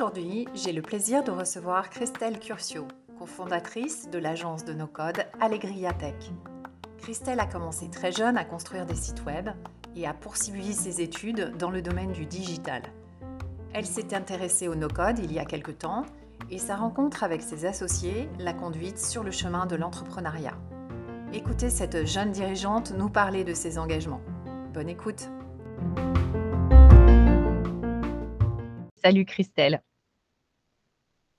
Aujourd'hui, j'ai le plaisir de recevoir Christelle Curcio, cofondatrice de l'agence de no-code Allegria Tech. Christelle a commencé très jeune à construire des sites web et a poursuivi ses études dans le domaine du digital. Elle s'est intéressée au no-code il y a quelque temps et sa rencontre avec ses associés l'a conduite sur le chemin de l'entrepreneuriat. Écoutez cette jeune dirigeante nous parler de ses engagements. Bonne écoute. Salut Christelle.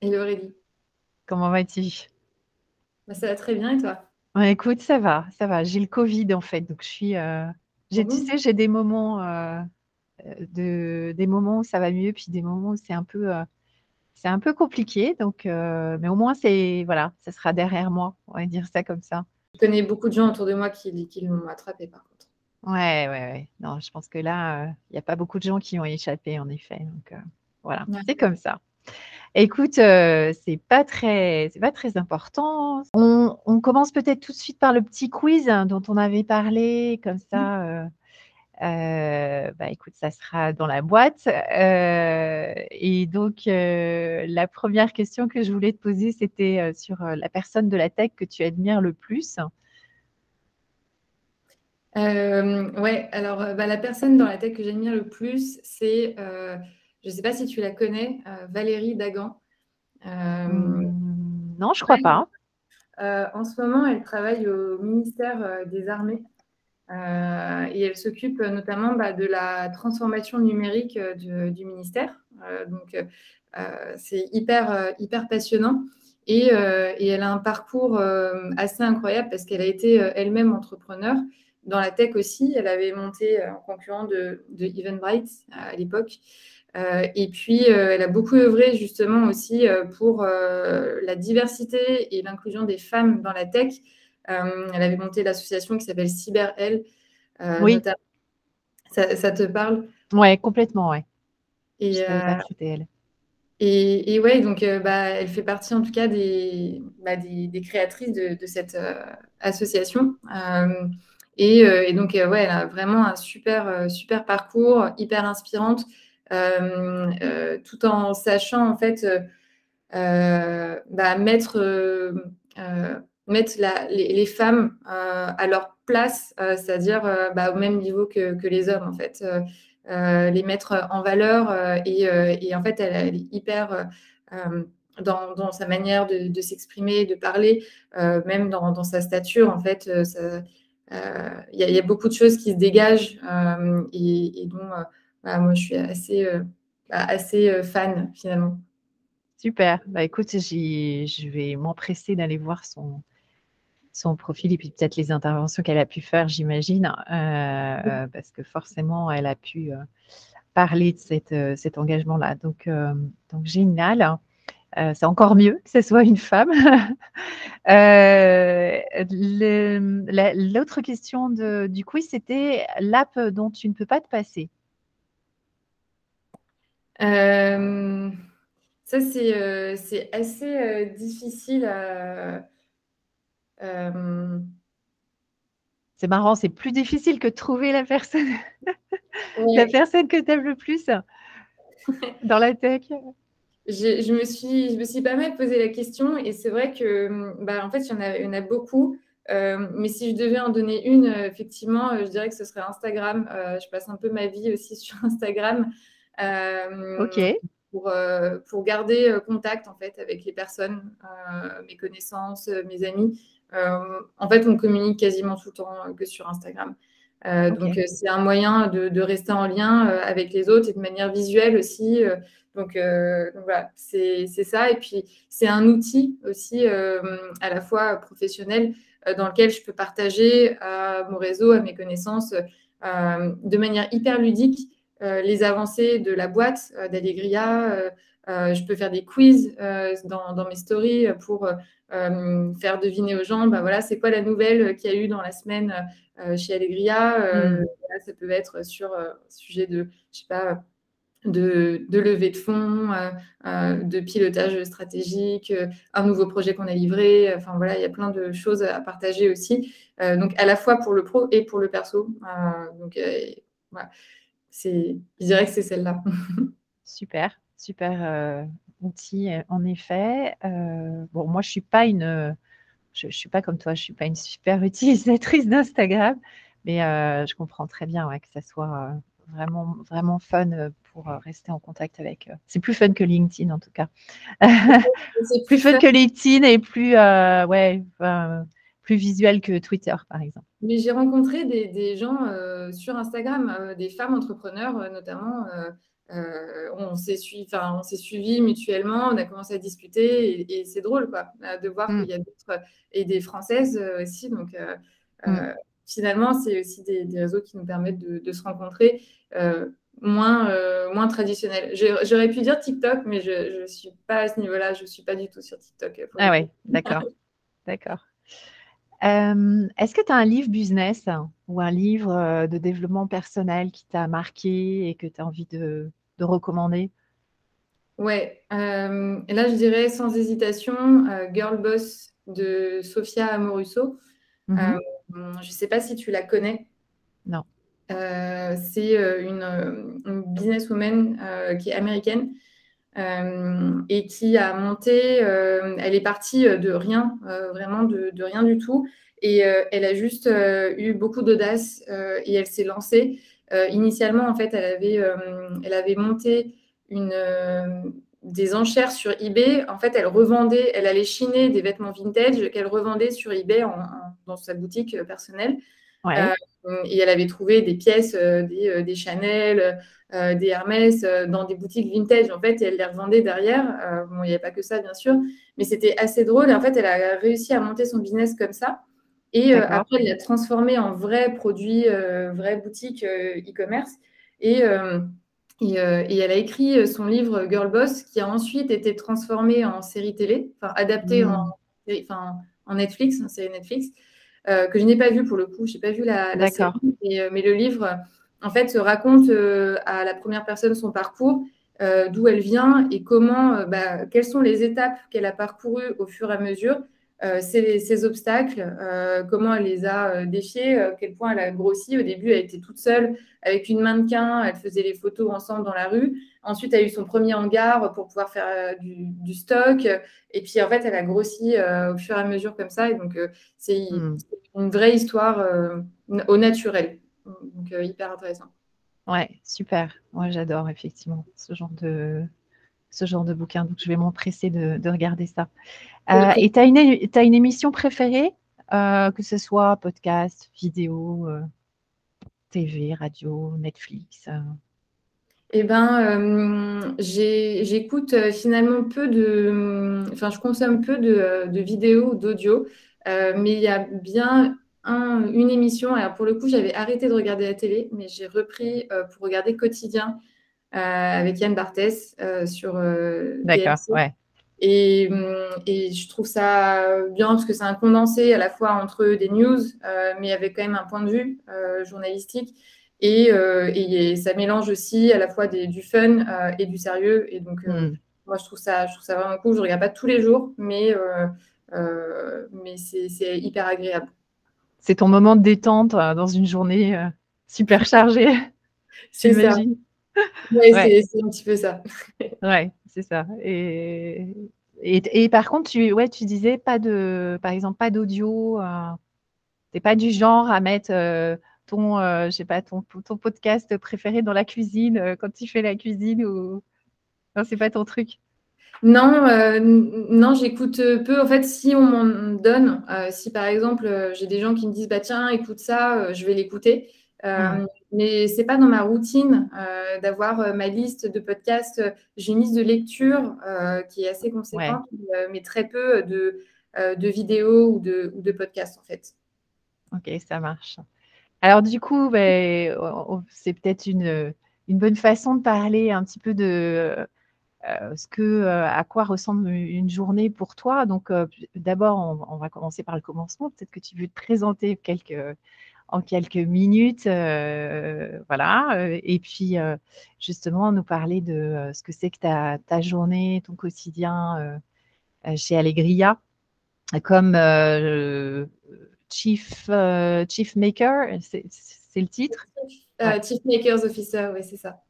Hello Aurélie. Comment vas-tu? Bah, Ça va très bien et toi? Écoute, ça va, ça va. J'ai le Covid en fait, donc je suis. Euh, j'ai, tu sais, j'ai des moments, euh, de, des moments où ça va mieux, puis des moments où c'est un peu, euh, c'est un peu compliqué. Donc, mais au moins c'est, voilà, ça sera derrière moi. On va dire ça comme ça. Je connais beaucoup de gens autour de moi qui, qui l'ont attrapé par contre. Ouais, ouais, ouais. Non, je pense que là, il n'y a pas beaucoup de gens qui ont échappé en effet. Donc voilà, c'est comme ça. Écoute, euh, c'est pas très, c'est pas très important. On, commence peut-être tout de suite par le petit quiz hein, dont on avait parlé, comme mmh. ça. Euh, euh, bah écoute, ça sera dans la boîte. et donc, la première question que je voulais te poser, c'était sur la personne de la tech que tu admires le plus. ouais, alors bah, la personne dans la tech que j'admire le plus, c'est je ne sais pas si tu la connais, euh, Valérie Dagan. Euh, hmm, non, je ne crois pas. Euh, en ce moment, elle travaille au ministère des Armées et elle s'occupe notamment bah, de la transformation numérique du, ministère. donc, c'est hyper, hyper passionnant. Et, elle a un parcours assez incroyable parce qu'elle a été elle-même entrepreneur. Dans la tech aussi, elle avait monté en concurrent de, de Eventbrite à l'époque. Euh, et puis, euh, elle a beaucoup œuvré justement aussi euh, pour la diversité et l'inclusion des femmes dans la tech. elle avait monté l'association qui s'appelle CyberL. oui. Ça, te parle? Oui, complètement, ouais. Et, elle. Et, et, ouais, donc bah, elle fait partie en tout cas des, bah, des, créatrices de, cette association. Et, et, donc, ouais, elle a vraiment un super, super parcours, hyper inspirante. Euh, euh, tout en sachant en fait euh, bah, mettre, mettre les, femmes à leur place, c'est-à-dire bah, au même niveau que, les hommes en fait. les mettre en valeur et, en fait elle, est hyper dans, sa manière de, s'exprimer, de parler, même dans, sa stature en fait. Il y, a beaucoup de choses qui se dégagent et, et dont bah, moi, je suis assez, euh, bah, assez euh, fan finalement. Super. Bah, écoute, je vais m'empresser d'aller voir son, son profil et puis peut-être les interventions qu'elle a pu faire, j'imagine, euh, parce que forcément, elle a pu parler de cette, cet engagement-là. Donc, donc, génial. c'est encore mieux que ce soit une femme. L'autre question de, du quiz, c'était l'app dont tu ne peux pas te passer. Euh, ça, c'est euh, assez euh, difficile à. C'est marrant, c'est plus difficile que de trouver la personne, la personne que tu aimes le plus dans la tech. Je, me suis, je me suis pas mal posé la question et c'est vrai que, bah, en fait, il y en a, il y en a beaucoup. mais si je devais en donner une, effectivement, je dirais que ce serait Instagram. je passe un peu ma vie aussi sur Instagram. Euh, ok. Pour, euh, pour, garder euh, contact en fait avec les personnes, mes connaissances, mes amis. en fait, on communique quasiment tout le temps que sur Instagram. Donc, c'est un moyen de, rester en lien avec les autres et de manière visuelle aussi. donc, voilà, c'est ça. Et puis, c'est un outil aussi à la fois professionnel dans lequel je peux partager à mon réseau, à mes connaissances de manière hyper ludique euh, les avancées de la boîte euh, d'Allegria, je peux faire des quiz dans, mes stories pour faire deviner aux gens, bah, voilà, c'est quoi la nouvelle qu'il y a eu dans la semaine chez Allegria. Hmm. ça peut être sur un sujet de, je sais pas, de, de levée de fonds, de pilotage stratégique, un nouveau projet qu'on a livré. Enfin voilà, il y a plein de choses à partager aussi. donc à la fois pour le pro et pour le perso. donc voilà je dirais que c'est celle-là. super, super euh, outil, en effet. Euh, bon, moi, je suis pas une, je, suis pas comme toi, je suis pas une super utilisatrice d'Instagram, mais euh, je comprends très bien que ça soit vraiment, vraiment fun pour rester en contact avec. c'est plus fun que LinkedIn en tout cas. c'est plus fun que LinkedIn et plus, ouais plus visuel que Twitter, par exemple. Mais j'ai rencontré des, gens euh, sur Instagram, euh, des femmes entrepreneurs euh, notamment. on s'est suivi, suivi mutuellement, on a commencé à discuter et, c'est drôle quoi, de voir mm. qu'il y a d'autres et des françaises aussi. Donc mm. finalement, c'est aussi des, réseaux qui nous permettent de, se rencontrer moins, moins traditionnels. J'aurais pu dire TikTok, mais je ne suis pas à ce niveau-là, je ne suis pas du tout sur TikTok. Ah oui, d'accord. d'accord. Euh, est-ce que tu as un livre business ou un livre euh, de développement personnel qui t'a marqué et que tu as envie de, recommander? Ouais, euh, là je dirais sans hésitation Girl Boss de Sophia Amoruso. Mhm. je ne sais pas si tu la connais. Non. c'est une, une, businesswoman qui est américaine et qui a monté, euh, elle est partie de rien, euh, vraiment de, rien du tout. Et elle a juste eu beaucoup d'audace et elle s'est lancée. initialement, en fait, elle avait, elle avait monté une, des enchères sur eBay. En fait, elle revendait, elle allait chiner des vêtements vintage qu'elle revendait sur eBay dans sa boutique personnelle. Et elle avait trouvé des pièces, des, des Chanel, euh, des Hermès euh, dans des boutiques vintage, en fait, et elle les revendait derrière. Euh, bon, il n'y avait pas que ça, bien sûr, mais c'était assez drôle. Et en fait, elle a réussi à monter son business comme ça. Et après, elle l'a transformé en vrai produit, vraie boutique e-commerce. Et, et, elle a écrit son livre Girl Boss, qui a ensuite été transformé en série télé, enfin adapté en, mmh. enfin, en Netflix, en série Netflix, que je n'ai pas vu pour le coup. Je n'ai pas vu la, la série, mais le livre en fait, raconte euh, à la première personne son parcours, euh, d'où elle vient et comment, euh, bah, quelles sont les étapes qu'elle a parcourues au fur et à mesure, ces, obstacles, comment elle les a défiés, à quel point elle a grossi. Au début, elle était toute seule avec une mannequin, elle faisait les photos ensemble dans la rue. Ensuite, elle a eu son premier hangar pour pouvoir faire du, stock. Et puis, en fait, elle a grossi au fur et à mesure comme ça. Et donc, c'est hmm. une vraie histoire au naturel. Donc, euh, hyper intéressant. Ouais, super. Moi, j'adore effectivement ce genre de ce genre de bouquin. Donc, je vais m'empresser de, de, regarder ça. Euh, et tu as, as, une émission préférée, euh, que ce soit podcast, vidéo, TV, radio, Netflix Eh ben, j'écoute finalement peu de. Enfin, je consomme peu de, de vidéos, d'audio, mais il y a bien une émission. Alors pour le coup, j'avais arrêté de regarder la télé, mais j'ai repris euh, pour regarder Quotidien euh, avec Yann Barthès euh, sur. D'accord, ouais. Et, et, je trouve ça bien parce que c'est un condensé à la fois entre des news, mais avec quand même un point de vue journalistique. Et, et, ça mélange aussi à la fois des, du fun et du sérieux. Et donc, hmm. moi, je trouve, ça, je trouve ça vraiment cool. Je ne regarde pas tous les jours, mais, mais c'est hyper agréable c'est ton moment de détente euh, dans une journée euh, super chargée. C'est ça. Oui, c'est un petit peu ça. ouais, c'est ça. Et, et, par contre, tu, ouais, tu disais pas de, par exemple, pas d'audio. Tu euh, n'es pas du genre à mettre ton, je sais pas, ton, ton podcast préféré dans la cuisine quand tu fais la cuisine ou non, c'est pas ton truc? Non, euh, non, j'écoute peu. En fait, si on m'en donne, euh, si par exemple euh, j'ai des gens qui me disent bah tiens, écoute ça, je vais l'écouter. Mais Mais c'est pas dans ma routine d'avoir ma liste de podcasts. J'ai une liste de lecture qui est assez conséquente, mais très peu de, de vidéos ou de, ou de podcasts en fait. Ok, ça marche. Alors du coup, ben, c'est peut-être une, une bonne façon de parler un petit peu de ce que, à quoi ressemble une journée pour toi. Donc, d'abord, on, va commencer par le commencement. Peut-être que tu veux te présenter quelques, en quelques minutes, voilà. Et puis, justement, nous parler de ce que c'est que ta, ta, journée, ton quotidien chez Allegria, comme chief, chief maker, c'est le titre? Chief Makers Officer, oui, c'est ça.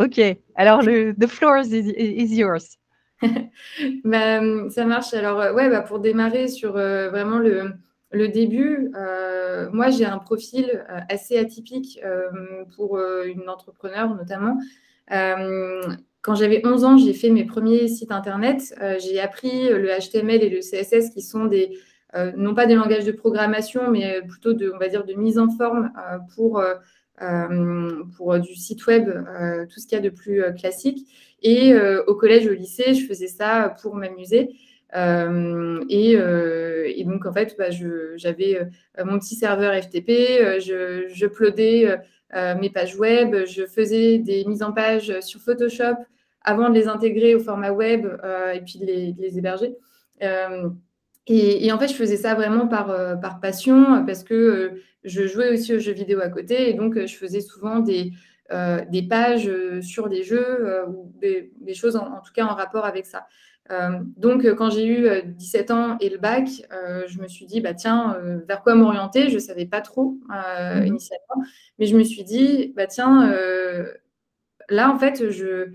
Ok, alors le the floor is, yours. bah, ça marche. Alors, euh, ouais, bah, pour démarrer sur euh, vraiment le, le début, euh, moi j'ai un profil assez atypique pour une entrepreneur notamment. quand j'avais 11 ans, j'ai fait mes premiers sites internet. j'ai appris le HTML et le CSS qui sont des, non pas des langages de programmation, mais plutôt de, on va dire, de mise en forme pour euh, pour du site web, euh, tout ce qu'il y a de plus euh, classique. Et au collège, au lycée, je faisais ça pour m'amuser. Et, et, donc, en fait, bah, j'avais mon petit serveur FTP, je, je mes pages web, je faisais des mises en page sur Photoshop avant de les intégrer au format web et puis de les, héberger. Et, en fait, je faisais ça vraiment par, euh, par passion parce que euh, je jouais aussi aux jeux vidéo à côté. Et donc, euh, je faisais souvent des, des pages sur des jeux ou des, choses en, tout cas en rapport avec ça. Donc, quand j'ai eu 17 ans et le bac, je me suis dit, bah, tiens, vers quoi m'orienter? Je ne savais pas trop mmh initialement. Mais je me suis dit, bah, tiens, là, en fait, je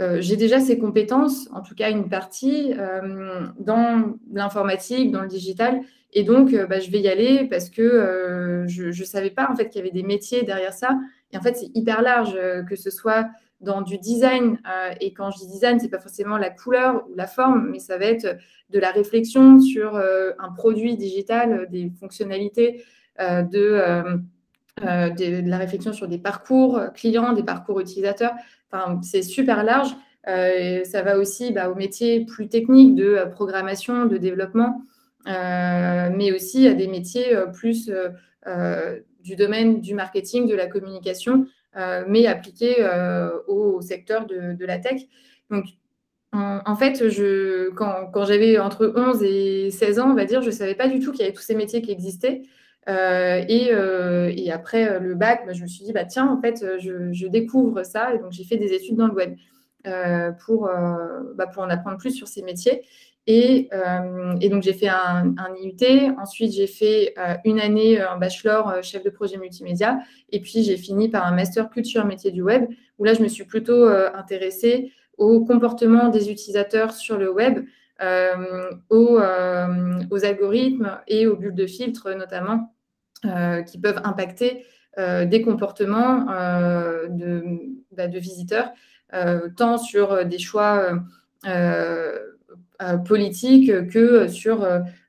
euh, j'ai déjà ces compétences, en tout cas une partie, euh, dans l'informatique, dans le digital. Et donc, euh, bah, je vais y aller parce que je ne savais pas en fait qu'il y avait des métiers derrière ça. Et en fait, c'est hyper large, que ce soit dans du design. et quand je dis design, ce n'est pas forcément la couleur ou la forme, mais ça va être de la réflexion sur un produit digital, des fonctionnalités, de, la réflexion sur des parcours clients, des parcours utilisateurs c'est super large. Euh, ça va aussi bah, au métier plus technique de euh, programmation, de développement, euh, mais aussi à des métiers plus du domaine du marketing, de la communication, mais appliqués au, secteur de, la tech. Donc, en, fait, je, quand, j'avais entre 11 et 16 ans, on va dire, je ne savais pas du tout qu'il y avait tous ces métiers qui existaient. Euh, euh, et, après euh, le bac, bah, je me suis dit, bah, tiens, en fait, je, découvre ça. Et donc, j'ai fait des études dans le web pour, bah, pour en apprendre plus sur ces métiers. Et, donc, j'ai fait un, IUT. Ensuite, j'ai fait une année en bachelor chef de projet multimédia. Et puis, j'ai fini par un master culture métier du web, où là, je me suis plutôt intéressée au comportement des utilisateurs sur le web, aux, algorithmes et aux bulles de filtre, notamment. Euh, qui peuvent impacter euh, des comportements euh, bah, de, visiteurs, tant sur des choix politiques que sur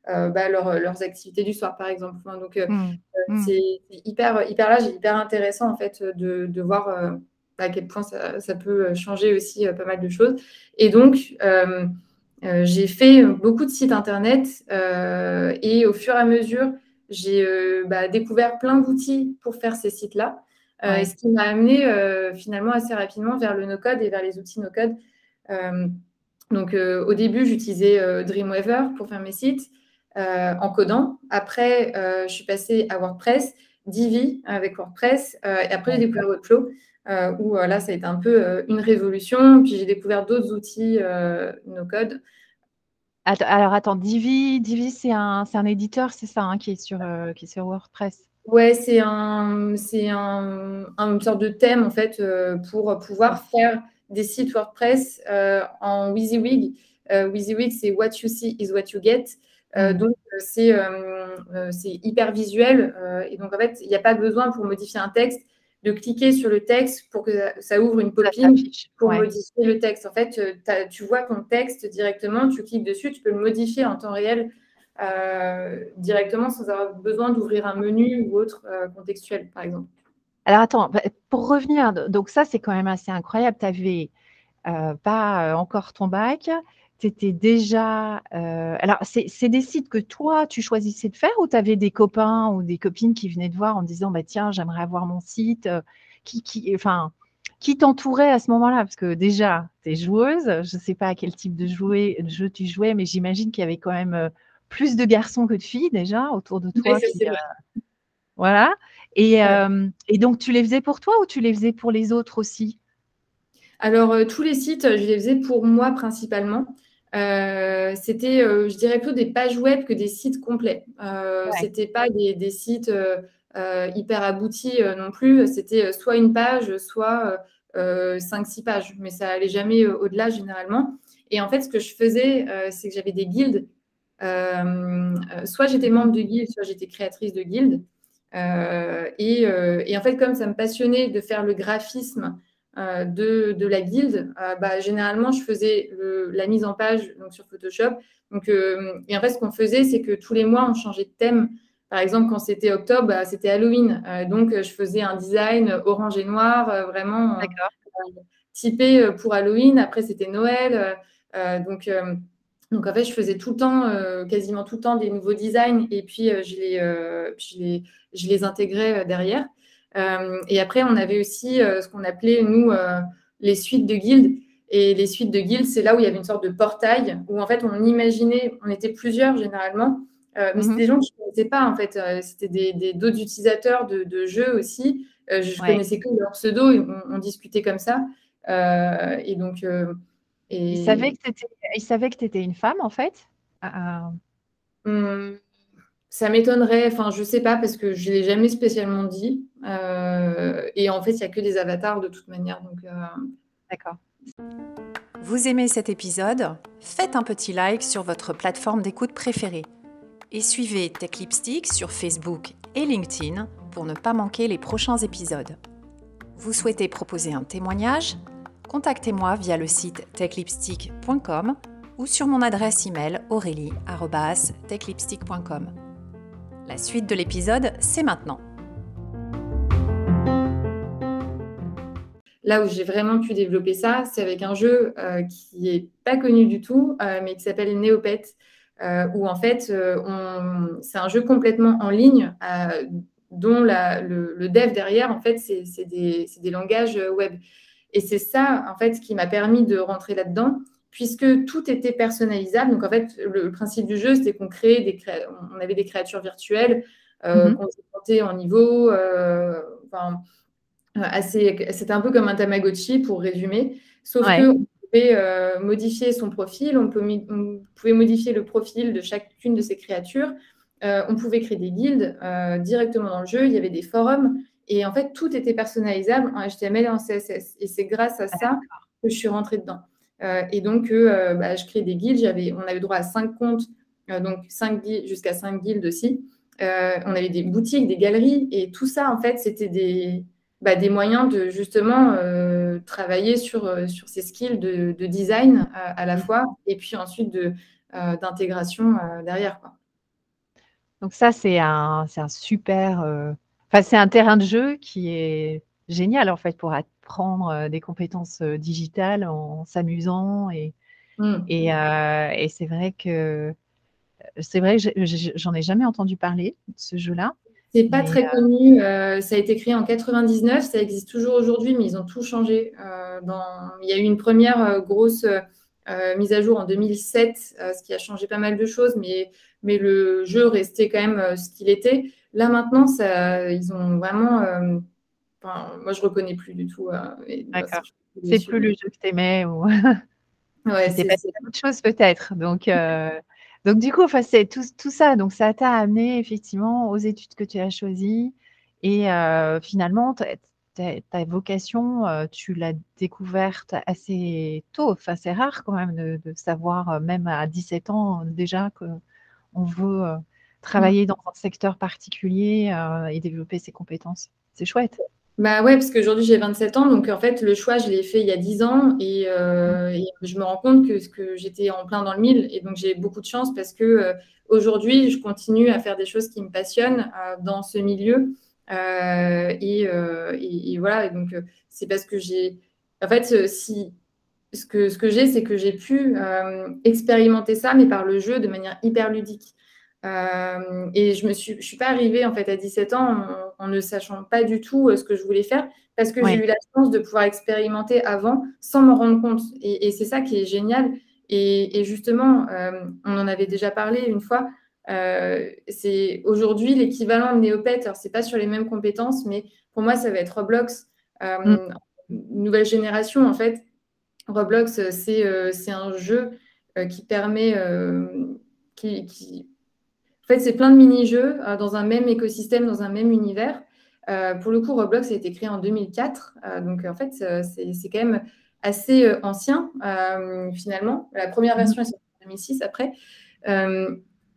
bah, leurs activités du soir, par exemple. donc, mmh. Mmh. c'est hyper, hyper large et hyper intéressant en fait de, voir à quel point ça, peut changer aussi pas mal de choses. Et donc, j'ai fait beaucoup de sites internet et au fur et à mesure j'ai euh, bah, découvert plein d'outils pour faire ces sites-là. Euh, et ce qui m'a amené euh, finalement assez rapidement vers le no-code et vers les outils no-code. Donc au début, j'utilisais Dreamweaver pour faire mes sites en codant. Après, je suis passée à WordPress, Divi avec WordPress. et après, j'ai découvert Webflow. où là, ça a été un peu une révolution. Puis j'ai découvert d'autres outils no-code alors attends, Divi, Divi c'est un, un éditeur, c'est ça, hein, qui, est sur, euh, qui est sur WordPress? Ouais, c'est un, c'est un, une sorte de thème en fait euh, pour pouvoir faire des sites WordPress euh, en WYSIWYG. WYSIWYG, c'est What you see is what you get. Mm. Donc c'est, hyper visuel et donc en fait il n'y a pas besoin pour modifier un texte de cliquer sur le texte pour que ça ouvre une pop-in pour modifier le texte. En fait, euh, tu vois ton texte directement, tu cliques dessus, tu peux le modifier en temps réel euh, directement sans avoir besoin d'ouvrir un menu ou autre euh, contextuel, par exemple. Alors attends, bah, pour revenir, donc ça c'est quand même assez incroyable. Tu n'avais pas encore ton bac, c'était déjà. Euh, alors, c'est des sites que toi, tu choisissais de faire ou tu avais des copains ou des copines qui venaient te voir en disant bah, Tiens, j'aimerais avoir mon site euh, qui, qui, Enfin, qui t'entourait à ce moment-là? Parce que déjà, tu es joueuse, je ne sais pas à quel type de, de jeu tu jouais, mais j'imagine qu'il y avait quand même plus de garçons que de filles déjà autour de toi. voilà. Et, et, donc, tu les faisais pour toi ou tu les faisais pour les autres aussi? Alors, tous les sites, je les faisais pour moi principalement. Euh, c'était, euh, je dirais plutôt des pages web que des sites complets. Euh, C'était pas des, sites euh, hyper aboutis non plus. C'était soit une page, soit 5-6 pages, mais ça allait jamais au-delà généralement. Et en fait, ce que je faisais, c'est que j'avais des guildes. soit j'étais membre de guilde, soit j'étais créatrice de guilde. Et, et, en fait, comme ça me passionnait de faire le graphisme euh, de, la guilde, euh, bah, généralement, je faisais la mise en page donc, sur Photoshop. Donc, euh, et en fait, ce qu'on faisait, c'est que tous les mois, on changeait de thème. Par exemple, quand c'était octobre, bah, c'était Halloween. donc, je faisais un design orange et noir, vraiment typé pour Halloween. Après, c'était Noël. donc, donc, en fait, je faisais tout le temps, quasiment tout le temps, des nouveaux designs et puis je, les, je, les, je les intégrais derrière. Euh, et après, on avait aussi euh, ce qu'on appelait, nous, euh, les suites de guildes. Et les suites de guildes, c'est là où il y avait une sorte de portail, où en fait, on imaginait, on était plusieurs généralement, mais c'était mhm. des gens qui ne connaissaient pas, en fait. c'était des, d'autres utilisateurs de, jeux aussi. je ne connaissais que leur pseudo, et on, discutait comme ça. et donc. Et... Ils savaient que tu étais une femme, en fait? Hum, ça m'étonnerait, enfin, je sais pas, parce que je ne l'ai jamais spécialement dit. Euh, et en fait, il n'y a que des avatars de toute manière. Donc, euh, D'accord. Vous aimez cet épisode? Faites un petit like sur votre plateforme d'écoute préférée. Et suivez Tech Lipstick sur Facebook et LinkedIn pour ne pas manquer les prochains épisodes. Vous souhaitez proposer un témoignage? Contactez-moi via le site techlipstick.com ou sur mon adresse email aurélie.techlipstick.com. La suite de l'épisode, c'est maintenant. Là où j'ai vraiment pu développer ça, c'est avec un jeu euh, qui n'est pas connu du tout, euh, mais qui s'appelle Neopet, euh, où en fait, c'est un jeu complètement en ligne, dont le, dev derrière, en fait, c'est des, langages web. Et c'est ça, en fait, qui m'a permis de rentrer là-dedans puisque tout était personnalisable. Donc, en fait, le, principe du jeu, c'était qu'on créait des on avait des créatures virtuelles euh, mhm. qu'on montait en niveau. Euh, assez, c'était un peu comme un Tamagotchi pour résumer, sauf qu'on pouvait euh, modifier son profil, on, pouvait modifier le profil de chacune de ces créatures. on pouvait créer des guildes directement dans le jeu. Il y avait des forums. Et en fait, tout était personnalisable en HTML et en CSS. Et c'est grâce à ça que je suis rentrée dedans. Euh, et donc, euh, bah, je crée des guildes. on avait droit à cinq comptes, euh, donc jusqu'à cinq guildes aussi. on avait des boutiques, des galeries, et tout ça, en fait, c'était des, bah, des moyens de justement travailler sur, sur ces skills de, design à la fois, et puis ensuite d'intégration derrière. Quoi. Donc ça, c'est un, un super... Enfin, c'est un terrain de jeu qui est génial, en fait, pour apprendre des compétences digitales en s'amusant. Et, mmh. et, c'est vrai que c'est vrai, j'en ai jamais entendu parler de ce jeu-là. C'est pas très connu. ça a été créé en 99, ça existe toujours aujourd'hui, mais ils ont tout changé. dans... Il y a eu une première grosse mise à jour en 2007, ce qui a changé pas mal de choses, mais, mais le jeu restait quand même ce qu'il était. Là maintenant, ça, ils ont vraiment moi, je reconnais plus du tout. Euh, D'accord. c'est plus le jeu que tu aimais ou. ouais, c'est autre chose peut-être. Donc, euh, donc du coup, enfin, c'est tout, tout, ça. Donc, ça t'a amené effectivement aux études que tu as choisies. Et euh, finalement, ta vocation, tu l'as découverte assez tôt. Enfin, c'est rare quand même de, savoir, même à 17 ans déjà, qu'on veut. Travailler dans un secteur particulier et développer ses compétences. C'est chouette. Bah ouais, parce qu'aujourd'hui j'ai 27 ans, donc en fait le choix je l'ai fait il y a 10 ans euh, et, je me rends compte que, que j'étais en plein dans le mille et donc j'ai beaucoup de chance parce que euh, aujourd'hui je continue à faire des choses qui me passionnent euh, dans ce milieu et, et, voilà, donc c'est parce que j'ai, en fait si ce que, ce que j'ai c'est que j'ai pu expérimenter ça mais par le jeu de manière hyper ludique. Et je ne suis, je suis pas arrivée en fait à 17 ans en, ne sachant pas du tout ce que je voulais faire parce que j'ai eu la chance de pouvoir expérimenter avant sans m'en rendre compte. Et, c'est ça qui est génial. Et, justement, on en avait déjà parlé une fois. c'est aujourd'hui l'équivalent de Néopet. Alors, c'est pas sur les mêmes compétences, mais pour moi, ça va être Roblox. Mm. Nouvelle génération, en fait. Roblox, c'est un jeu qui permet. Qui, En fait, c'est plein de mini-jeux dans un même écosystème, dans un même univers. pour le coup, Roblox a été créé en 2004. donc, en fait, c'est quand même assez ancien, finalement. La première version est sortie en 2006 après.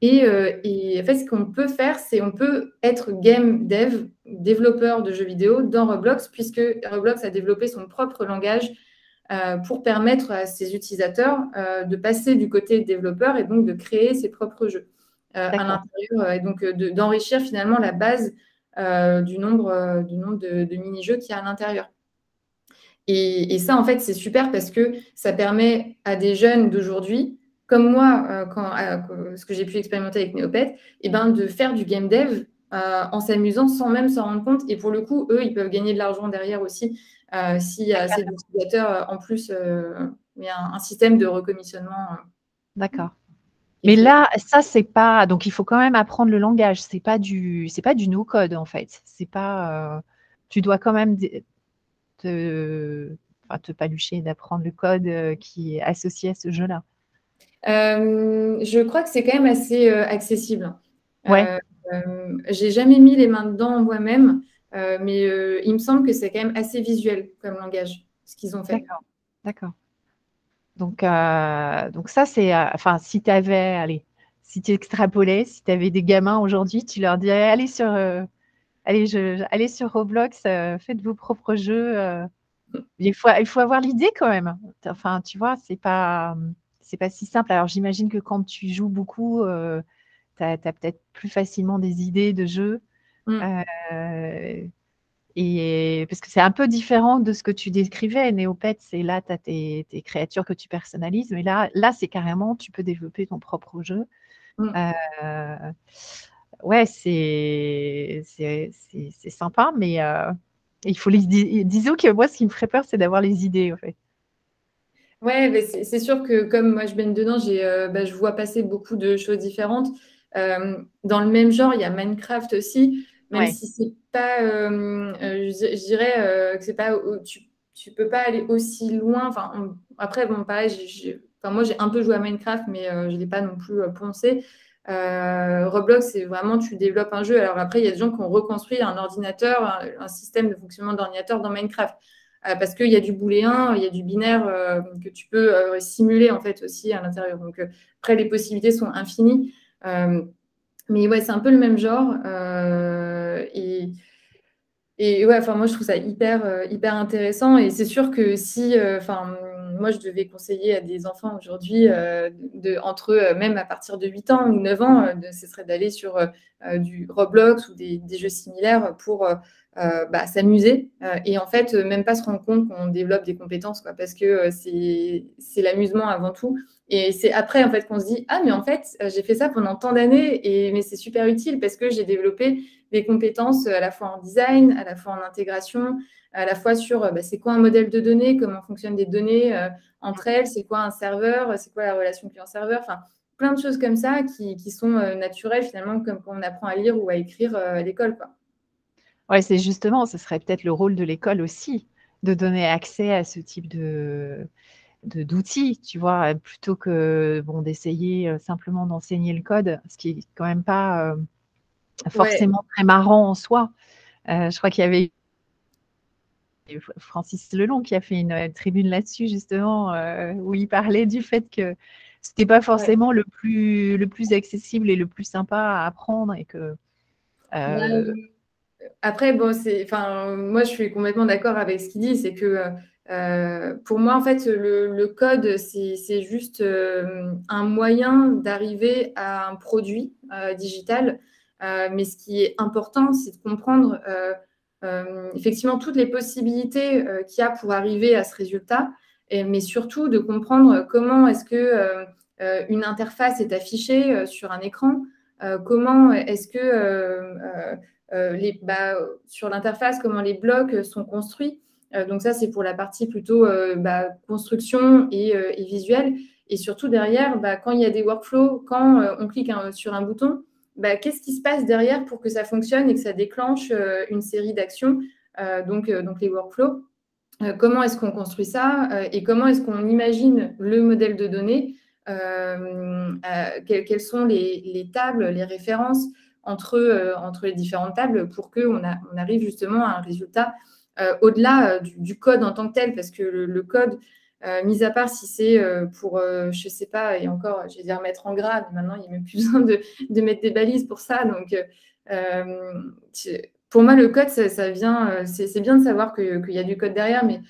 Euh, et, en fait, ce qu'on peut faire, c'est on peut être game dev, développeur de jeux vidéo dans Roblox, puisque Roblox a développé son propre langage euh, pour permettre à ses utilisateurs euh, de passer du côté développeur et donc de créer ses propres jeux à l'intérieur et donc d'enrichir finalement la base du nombre, du nombre de, mini-jeux qu'il y a à l'intérieur. et, ça, en fait, c'est super parce que ça permet à des jeunes d'aujourd'hui comme moi, euh, quand, euh, ce que j'ai pu expérimenter avec Neopet, et eh ben, de faire du game dev euh, en s'amusant sans même s'en rendre compte. Et pour le coup, eux, ils peuvent gagner de l'argent derrière aussi a ces utilisateurs en plus, un, un, système de recommissionnement. D'accord. Mais là, ça, c'est pas. Donc, il faut quand même apprendre le langage. C'est pas du, c'est pas du no code en fait. C'est pas. tu dois quand même te, enfin, te palucher d'apprendre le code qui est associé à ce jeu-là. Euh, je crois que c'est quand même assez euh, accessible. Ouais. Euh, j'ai jamais mis les mains dedans moi-même, mais il me semble que c'est quand même assez visuel comme langage, ce qu'ils ont fait. D'accord. D'accord. Donc, donc ça, c'est, enfin, si tu avais, allez, si tu extrapolais, si tu avais des gamins aujourd'hui, tu leur dirais, allez sur, allez, je, allez sur Roblox, faites vos propres jeux. il, faut, il faut avoir l'idée quand même. Enfin, tu vois, c'est pas, c'est pas si simple. Alors j'imagine que quand tu joues beaucoup, euh, tu as, peut-être plus facilement des idées de jeu. Mmh. Euh, et parce que c'est un peu différent de ce que tu décrivais. Néopet, c'est là, tu as tes, créatures que tu personnalises. Mais là, là c'est carrément, tu peux développer ton propre jeu. Mmh. Euh, ouais, c'est sympa, mais il faut les. Disons que moi, ce qui me ferait peur, c'est d'avoir les idées, en fait. Ouais, c'est sûr que comme moi je baigne dedans, euh, bah, je vois passer beaucoup de choses différentes. Euh, dans le même genre, il y a Minecraft aussi, même si c'est pas, euh, je, dirais que c'est pas, tu, tu peux pas aller aussi loin. Enfin, après, bon, pareil, enfin, moi j'ai un peu joué à Minecraft, mais je l'ai pas non plus poncé. Roblox, c'est vraiment tu développes un jeu. Alors après, il y a des gens qui ont reconstruit un ordinateur, un système de fonctionnement d'ordinateur dans Minecraft. Euh, parce qu'il y a du booléen, il y a du binaire euh, que tu peux euh, simuler en fait aussi à l'intérieur. Donc après, les possibilités sont infinies. Mais ouais, c'est un peu le même genre. et, et ouais, enfin moi je trouve ça hyper hyper intéressant. Et c'est sûr que si, enfin moi, je devais conseiller à des enfants aujourd'hui, entre même à partir de 8 ans ou 9 ans, ce serait d'aller sur du Roblox ou des, jeux similaires pour euh, bah, s'amuser euh, et en fait même pas se rendre compte qu'on développe des compétences quoi, parce que euh, c'est l'amusement avant tout et c'est après en fait qu'on se dit ah mais en fait j'ai fait ça pendant tant d'années et mais c'est super utile parce que j'ai développé des compétences à la fois en design à la fois en intégration à la fois sur bah, c'est quoi un modèle de données comment fonctionnent des données entre elles c'est quoi un serveur c'est quoi la relation client-serveur enfin plein de choses comme ça qui, qui sont naturelles finalement comme quand on apprend à lire ou à écrire à l'école quoi. Oui, c'est justement, ce serait peut-être le rôle de l'école aussi, de donner accès à ce type de d'outils, tu vois, plutôt que bon d'essayer euh, simplement d'enseigner le code, ce qui est quand même pas euh, forcément très marrant en soi. Euh, je crois qu'il y avait Francis Lelon qui a fait une tribune là-dessus justement, où il parlait du fait que c'était pas forcément le plus le plus accessible et le plus sympa à apprendre et que après, bon, c'est, enfin, moi, je suis complètement d'accord avec ce qu'il dit. C'est que euh, pour moi, en fait, le, code, c'est, juste euh, un moyen d'arriver à un produit euh, digital. mais ce qui est important, c'est de comprendre effectivement toutes les possibilités qu'il y a pour arriver à ce résultat, mais surtout de comprendre comment est-ce que une interface est affichée sur un écran, comment est-ce que bah, sur l'interface, comment les blocs sont construits. Donc ça, c'est pour la partie plutôt bah, construction et, et, visuelle. Et surtout derrière, bah, quand il y a des workflows, quand on clique sur un bouton, bah, qu'est-ce qui se passe derrière pour que ça fonctionne et que ça déclenche euh, une série d'actions, euh, donc, euh, donc les workflows? comment est-ce qu'on construit ça et comment est-ce qu'on imagine le modèle de données quelles, sont les, tables, les références entre, entre les différentes tables pour qu'on on arrive justement à un résultat au-delà du, code en tant que tel, parce que le code, euh, mis à part si c'est euh, pour, euh, je ne sais pas, et encore, je vais dire mettre en gras, mais maintenant, il n'y a même plus besoin de, mettre des balises pour ça. Donc, pour moi, le code, ça, vient, c'est bien de savoir qu'il y a du code derrière, mais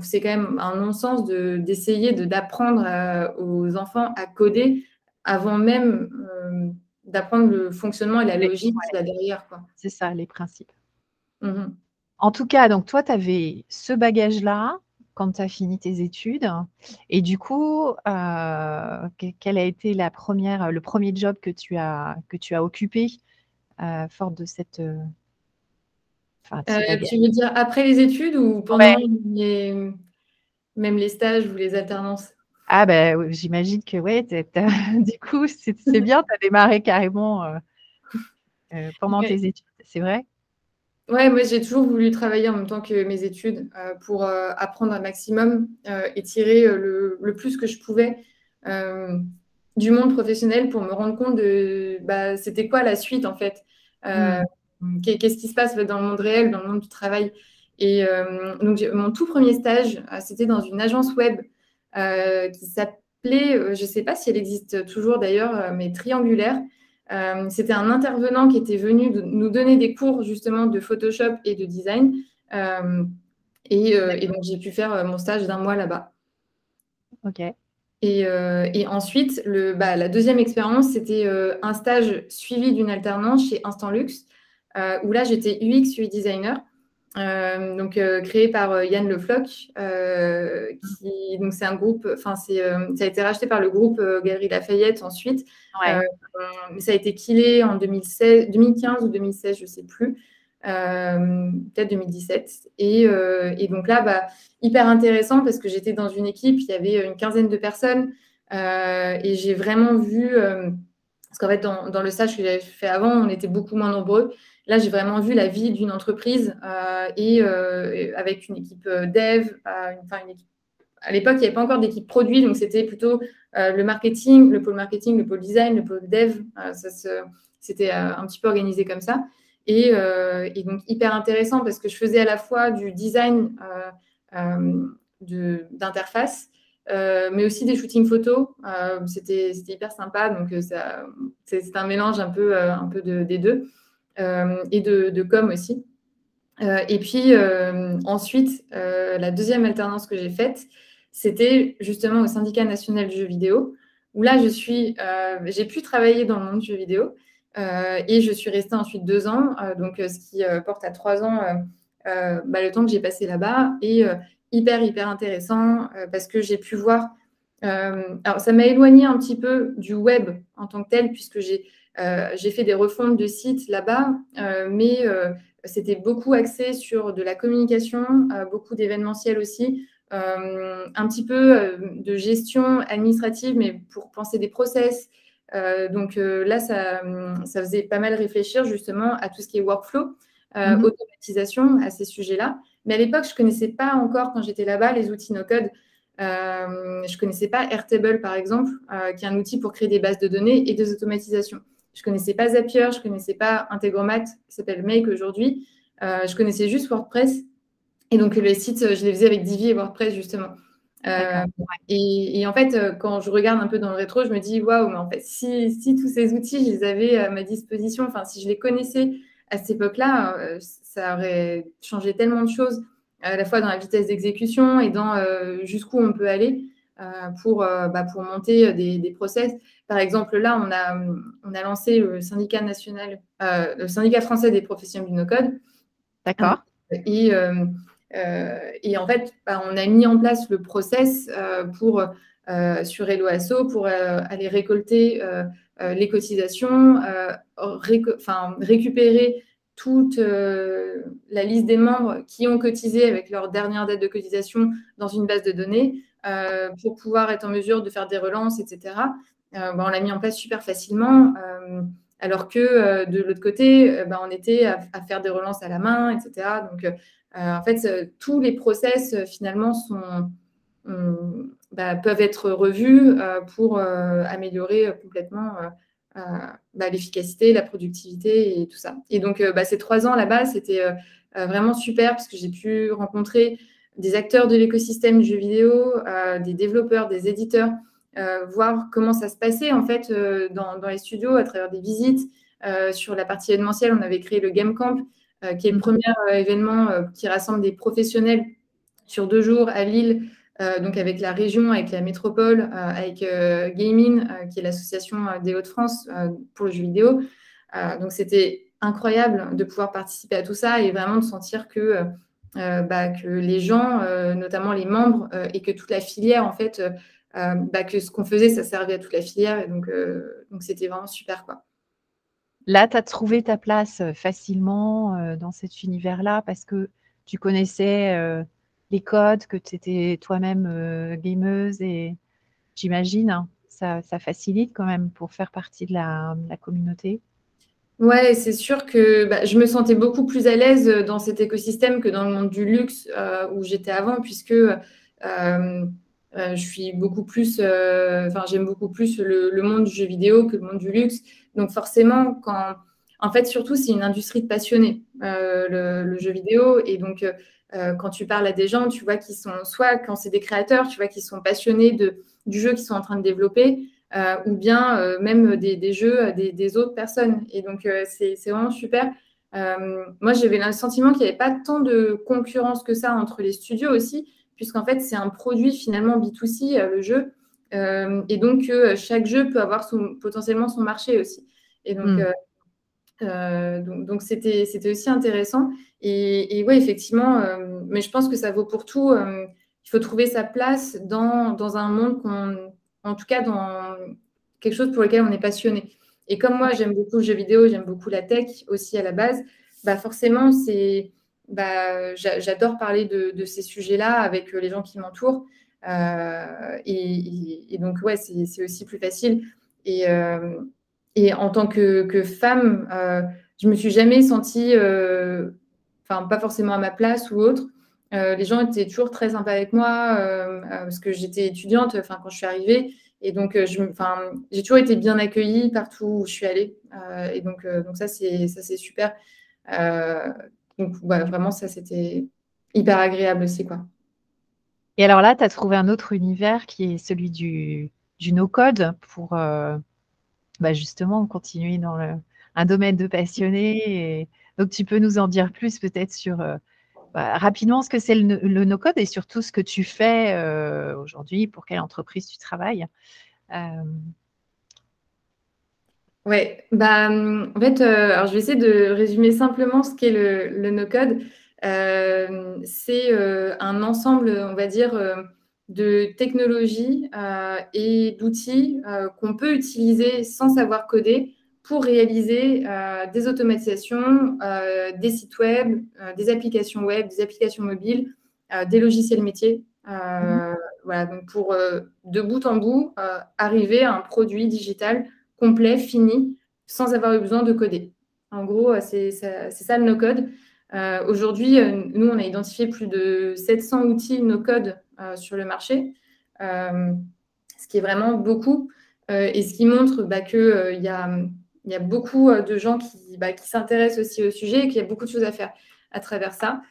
c'est quand même un non-sens d'essayer d'apprendre aux enfants à coder avant même d'apprendre le fonctionnement et la logique qu'il y a derrière. C'est ça, les principes. Mmh en tout cas, donc toi, tu avais ce bagage-là, quand tu as fini tes études. Et du coup, euh, quel a été la première, le premier job que tu as, que tu as occupé euh, fort de cette. Euh, tu veux dire après les études ou pendant les, même les stages ou les alternances? Ah ben j'imagine que ouais, du coup c'est bien, tu as démarré carrément pendant tes études, c'est vrai? Ouais, moi j'ai toujours voulu travailler en même temps que mes études euh, pour euh, apprendre un maximum euh, et tirer le, plus que je pouvais du monde professionnel pour me rendre compte de bah, c'était quoi la suite en fait. Hmm. Qu'est-ce qui se passe dans le monde réel, dans le monde du travail. Et donc mon tout premier stage, c'était dans une agence web qui s'appelait, je ne sais pas si elle existe toujours d'ailleurs, mais Triangulaire. Euh, c'était un intervenant qui était venu nous donner des cours justement de Photoshop et de design. Euh, euh, et, donc j'ai pu faire mon stage d'un mois là-bas. Ok. Et, ensuite, le, bah, la deuxième expérience, c'était un stage suivi d'une alternance chez Instant Luxe, où là j'étais UX UI designer. Euh, donc euh, créé par euh, Yann Le Floch, qui donc c'est un groupe, enfin c'est ça a été racheté par le groupe Galerie Lafayette ensuite. mais ça a été killé en 2016, 2015 ou 2016, je sais plus. peut-être 2017. Et, et, donc là, bah, hyper intéressant parce que j'étais dans une équipe, il y avait une quinzaine de personnes et j'ai vraiment vu, parce qu'en fait, dans, dans, le stage que j'avais fait avant, on était beaucoup moins nombreux. Là, j'ai vraiment vu la vie d'une entreprise euh, euh, et avec une équipe euh, dev, à l'époque, il n'y avait pas encore d'équipe produit, donc c'était plutôt le marketing, le pôle marketing, le pôle design, le pôle dev. c'était un petit peu organisé comme ça. Et, donc, hyper intéressant parce que je faisais à la fois du design d'interface, mais aussi des shootings photos. c'était hyper sympa. Donc, c'est un mélange un peu des deux. Euh, et de, com aussi. Euh, et puis euh, ensuite, la deuxième alternance que j'ai faite, c'était justement au syndicat national du jeu vidéo, où là, je suis, j'ai pu travailler dans le monde du jeu vidéo. et je suis restée ensuite deux ans, donc ce qui porte à trois ans bah, le temps que j'ai passé là-bas. Et hyper, hyper intéressant parce que j'ai pu voir. alors, ça m'a éloigné un petit peu du web en tant que tel, puisque j'ai j'ai fait des refontes de sites là-bas, euh, mais euh, c'était beaucoup axé sur de la communication, beaucoup d'événementiel aussi, un petit peu de gestion administrative, mais pour penser des process. donc là, ça, ça, faisait pas mal réfléchir justement à tout ce qui est workflow, mhm. automatisation, à ces sujets-là. Mais à l'époque, je ne connaissais pas encore, quand j'étais là-bas, les outils no-code. je ne connaissais pas Airtable, par exemple, qui est un outil pour créer des bases de données et des automatisations. Je connaissais pas Zapier, je connaissais pas Integromat, qui s'appelle Make aujourd'hui. Euh, je connaissais juste WordPress. Et donc, les sites, je les faisais avec Divi et WordPress, justement. Euh, et, en fait, euh, quand je regarde un peu dans le rétro, je me dis, waouh, mais en fait, si, si, tous ces outils, je les avais à ma disposition, enfin, si je les connaissais à cette époque-là, ça aurait changé tellement de choses, à la fois dans la vitesse d'exécution et dans jusqu'où on peut aller. Euh, pour, bah, pour monter des, des, process. Par exemple, là, on a, on a lancé le syndicat national, euh, le syndicat français des professionnels du no-code. D'accord. Et, et, en fait, bah, on a mis en place le process pour sur Hello Asso pour aller récolter les cotisations, récupérer toute la liste des membres qui ont cotisé avec leur dernière date de cotisation dans une base de données pour pouvoir être en mesure de faire des relances, etc. on l'a mis en place super facilement. Alors que euh, de l'autre côté, euh, bah, on était à, faire des relances à la main, etc. Donc, euh, en fait, tous les process finalement sont, bah, peuvent être revus pour améliorer complètement bah, l'efficacité, la productivité et tout ça. Et donc, ces trois ans là-bas, c'était vraiment super parce que j'ai pu rencontrer des acteurs de l'écosystème du jeu vidéo, des développeurs, des éditeurs euh, voir comment ça se passait en fait euh, dans, les studios à travers des visites. Euh, sur la partie événementielle, on avait créé le Game Camp, qui est le premier événement qui rassemble des professionnels sur deux jours à Lille, donc avec la région, avec la métropole, avec Gaming, qui est l'association des Hauts-de-France pour le jeu vidéo. donc c'était incroyable de pouvoir participer à tout ça et vraiment de sentir que, bah, que les gens, notamment les membres, et que toute la filière en fait euh, bah, que ce qu'on faisait, ça servait à toute la filière. Et donc, euh, donc c'était vraiment super. Quoi. Là, tu as trouvé ta place euh, facilement dans cet univers-là parce que tu connaissais les codes, que tu étais toi-même gameuse et j'imagine, hein, ça, ça, facilite quand même pour faire partie de la, communauté. Ouais, c'est sûr que bah, je me sentais beaucoup plus à l'aise dans cet écosystème que dans le monde du luxe où j'étais avant, puisque euh, je suis beaucoup plus, euh, enfin, j'aime beaucoup plus le, monde du jeu vidéo que le monde du luxe. Donc, forcément, quand, en fait, surtout, c'est une industrie de passionnés, euh, le, jeu vidéo. Et donc, quand tu parles à des gens, tu vois qu'ils sont, soit quand c'est des créateurs, tu vois qu'ils sont passionnés du jeu qu'ils sont en train de développer, ou bien même des, jeux des, autres personnes. Et donc, c'est vraiment super. moi, j'avais le sentiment qu'il n'y avait pas tant de concurrence que ça entre les studios aussi puisqu'en fait, c'est un produit finalement B2C, euh, le jeu. Euh, et donc, chaque jeu peut avoir son, potentiellement son marché aussi. Et donc, hmm. euh, donc, c'était, c'était aussi intéressant. Et, et ouais, effectivement, mais je pense que ça vaut pour tout. il faut trouver sa place dans, dans un monde qu'on, en tout cas, dans quelque chose pour lequel on est passionné. Et comme moi, j'aime beaucoup le jeu vidéo, j'aime beaucoup la tech aussi à la base, bah forcément, c'est, bah, j'adore parler de, ces sujets-là avec euh, les gens qui m'entourent. Euh, et, donc, ouais, c'est aussi plus facile. Et, euh, en tant que, femme, je me suis jamais sentie, enfin, pas forcément à ma place ou autre. les gens étaient toujours très sympas avec moi parce que j'étais étudiante enfin, quand je suis arrivée. Et donc, j'ai toujours été bien accueillie partout où je suis allée. et donc, donc ça, c'est super. Donc, vraiment, ça, c'était hyper agréable aussi, quoi. Et alors là, tu as trouvé un autre univers qui est celui du, du no-code pour euh, bah, justement continuer dans un domaine de passionné. Donc, tu peux nous en dire plus peut-être sur euh, bah, rapidement ce que c'est le, no-code et surtout ce que tu fais euh, aujourd'hui, pour quelle entreprise tu travailles. Oui, bah, en fait, euh, alors je vais essayer de résumer simplement ce qu'est le, no-code. Euh, c'est euh, un ensemble, on va dire, de technologies et d'outils qu'on peut utiliser sans savoir coder pour réaliser des automatisations, des sites web, des applications web, des applications mobiles, des logiciels métiers. Mmh. Voilà, donc pour de bout en bout arriver à un produit digital complet, fini, sans avoir eu besoin de coder. En gros, euh, c'est ça, le no-code. Euh, aujourd'hui, euh, nous, on a identifié plus de 700 outils no-code sur le marché, ce qui est vraiment beaucoup et ce qui montre bah, qu'il y, a, y, a, beaucoup de gens qui, bah, qui s'intéressent aussi au sujet et qu'il y a beaucoup de choses à faire à travers ça.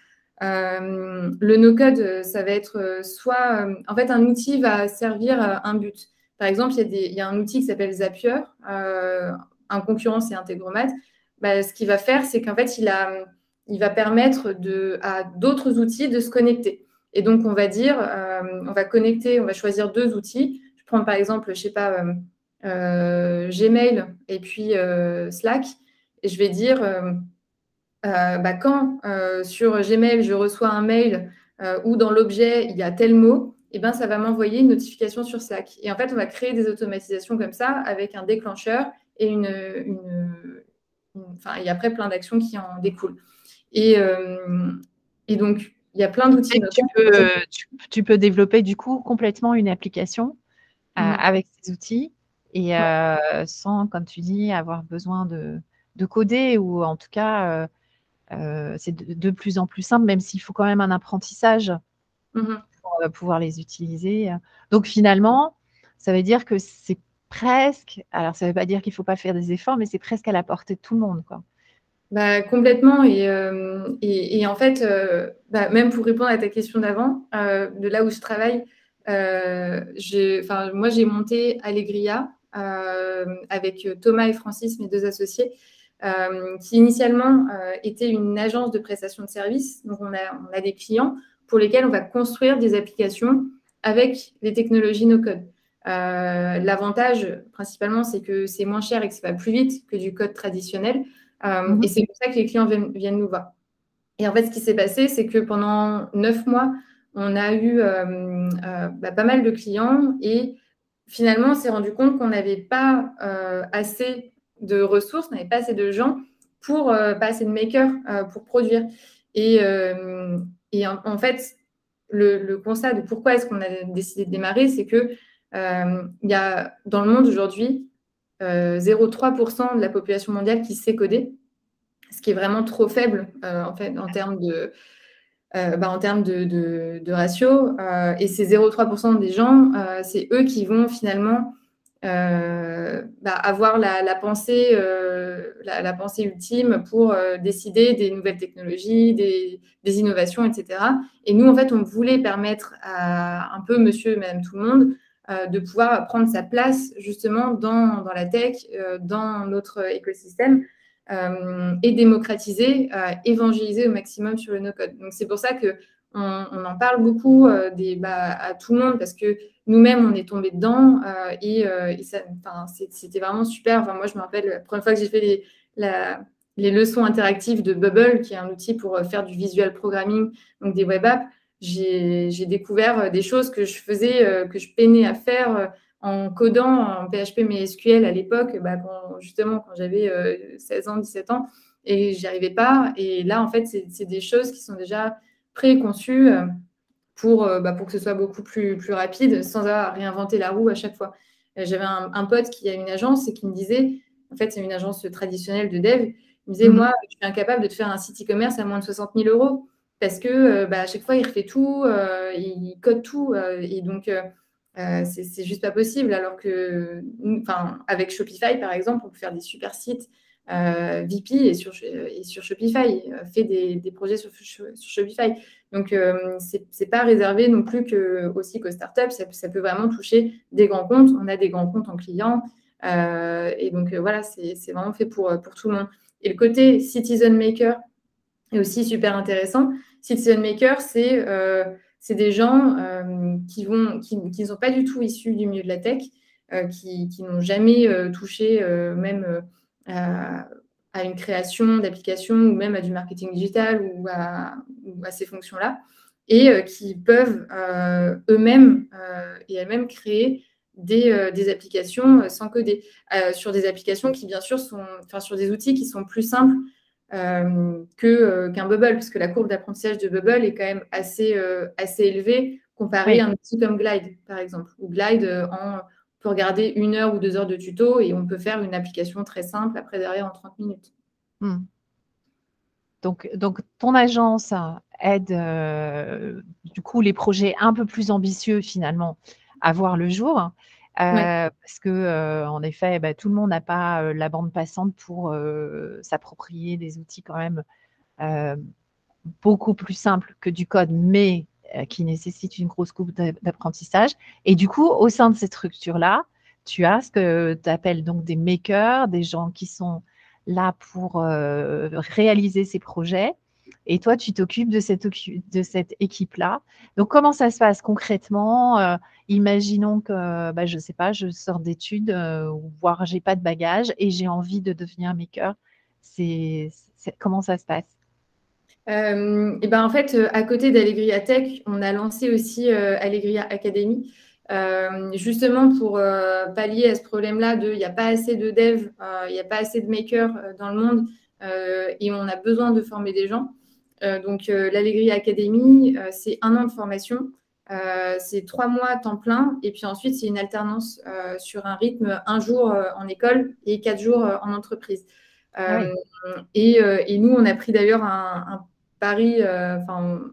le no-code, ça va être soit, en fait, un outil va servir un but. Par exemple, il y, a un outil qui s'appelle Zapier, euh, un concurrent, c'est Integromat. Bah, ce qu'il va faire, c'est qu'en fait, il, va permettre à d'autres outils de se connecter. Et donc, on va dire, euh, on va connecter, on va choisir deux outils. Je prends par exemple, je ne sais pas, euh, Gmail et puis Slack. Et je vais dire, bah, quand sur Gmail, je reçois un mail où dans l'objet, il y a tel mot, eh ben, ça va m'envoyer une notification sur Slack. Et en fait, on va créer des automatisations comme ça avec un déclencheur et une, enfin, et après plein d'actions qui en découlent. Et, euh, et donc, il y a plein d'outils. Tu peux, tu, peux, développer du coup complètement une application euh, avec ces outils et euh, sans, comme tu dis, avoir besoin de, de coder ou en tout cas, c'est de, plus en plus simple, même s'il faut quand même un apprentissage mmh pour pouvoir les utiliser. Donc finalement, ça veut dire que c'est presque, alors ça ne veut pas dire qu'il ne faut pas faire des efforts, mais c'est presque à la portée de tout le monde. Quoi. Bah, complètement. Et, euh, et, en fait, euh, bah, même pour répondre à ta question d'avant, euh, de là où je travaille, moi j'ai monté Allegria avec Thomas et Francis, mes deux associés, qui initialement était une agence de prestation de services. Donc on a, on a des clients pour lesquels on va construire des applications avec les technologies no-code. L'avantage, principalement, c'est que c'est moins cher et que ça va plus vite que du code traditionnel. Euh, mhm. Et c'est pour ça que les clients viennent, nous voir. Et en fait, ce qui s'est passé, c'est que pendant neuf mois, on a eu euh, euh, bah, pas mal de clients et finalement, on s'est rendu compte qu'on n'avait pas assez de ressources, on n'avait pas assez de gens pour, pas assez de makers pour produire. Et, et en, fait, le, constat de pourquoi est-ce qu'on a décidé de démarrer, c'est que il y a dans le monde aujourd'hui 0,3% euh, de la population mondiale qui sait coder, ce qui est vraiment trop faible euh, en, fait, en termes de, euh, bah, en termes de, ratio. et ces 0,3% des gens, c'est eux qui vont finalement bah, avoir la, pensée, la, pensée ultime pour décider des nouvelles technologies, des, innovations, etc. Et nous, en fait, on voulait permettre à un peu monsieur et madame tout le monde euh, de pouvoir prendre sa place justement dans, la tech, euh, dans notre écosystème euh, et démocratiser, évangéliser au maximum sur le no-code. Donc c'est pour ça que on, en parle beaucoup des, bah, à tout le monde parce que nous-mêmes, on est tombé dedans et, et c'était vraiment super. Moi, je me rappelle la première fois que j'ai fait les, les leçons interactives de Bubble, qui est un outil pour faire du visual programming, donc des web apps j'ai découvert euh, des choses que je faisais, euh, que je peinais à faire euh, en codant en PHP mais SQL à l'époque, bah, justement quand j'avais 16 ans, 17 ans, et j'y arrivais pas. Et là, en fait, c'est des choses qui sont déjà préconçues pour, bah, pour que ce soit beaucoup plus, plus rapide, sans avoir à réinventer la roue à chaque fois. J'avais un, pote qui a une agence et qui me disait, en fait, c'est une agence traditionnelle de dev, il me disait, mmh moi, je suis incapable de te faire un site e-commerce à moins de 60 000 euros parce que euh, bah, à chaque fois, il refait tout, euh, il code tout. Euh, et donc, c'est juste pas possible. Alors que, avec Shopify, par exemple, on peut faire des super sites. VP et sur, et sur Shopify, fait des, projets sur, Shopify. Donc, ce n'est pas réservé non plus que, aussi qu'aux startups, ça, ça, peut vraiment toucher des grands comptes. On a des grands comptes en clients. et donc, voilà, c'est vraiment fait pour, pour tout le monde. Et le côté Citizen Maker, est aussi super intéressant. Citizen Maker, c'est euh, des gens euh, qui ne qui, sont pas du tout issus du milieu de la tech, euh, qui, qui n'ont jamais touché même à, une création d'application ou même à du marketing digital ou à, à ces fonctions-là, et qui peuvent eux-mêmes et elles-mêmes créer des, des, applications sans coder, sur des applications qui bien sûr sont, enfin sur des outils qui sont plus simples euh, euh, qu'un Bubble, parce que la courbe d'apprentissage de Bubble est quand même assez, euh, assez élevée comparé à un outil comme Glide, par exemple. Ou Glide, on peut regarder une heure ou deux heures de tuto et on peut faire une application très simple après derrière en 30 minutes. Hmm. Donc, donc, ton agence aide du coup les projets un peu plus ambitieux finalement à voir le jour. Parce que, en effet, bah, tout le monde n'a pas la bande passante pour s'approprier des outils quand même beaucoup plus simples que du code, mais qui nécessitent une grosse coupe d'apprentissage. Et du coup, au sein de cette structure-là, tu as ce que tu appelles donc des makers, des gens qui sont là pour réaliser ces projets. Et toi, tu t'occupes de cette, équipe-là. Donc, comment ça se passe concrètement? Imaginons que, bah, je ne sais pas, je sors d'études, euh, voire j'ai pas de bagage et j'ai envie de devenir maker. C'est, comment ça se passe? Et ben en fait, à côté d'Allegria Tech, on a lancé aussi Allegria Academy. justement pour pallier à ce problème-là de il n'y a pas assez de devs, il n'y a pas assez de makers dans le monde et on a besoin de former des gens. donc l'Allegria Academy, c'est un an de formation. Euh, c'est trois mois à temps plein et puis ensuite c'est une alternance euh, sur un rythme un jour euh, en école et quatre jours en entreprise. Ah et, nous, on a pris d'ailleurs un, pari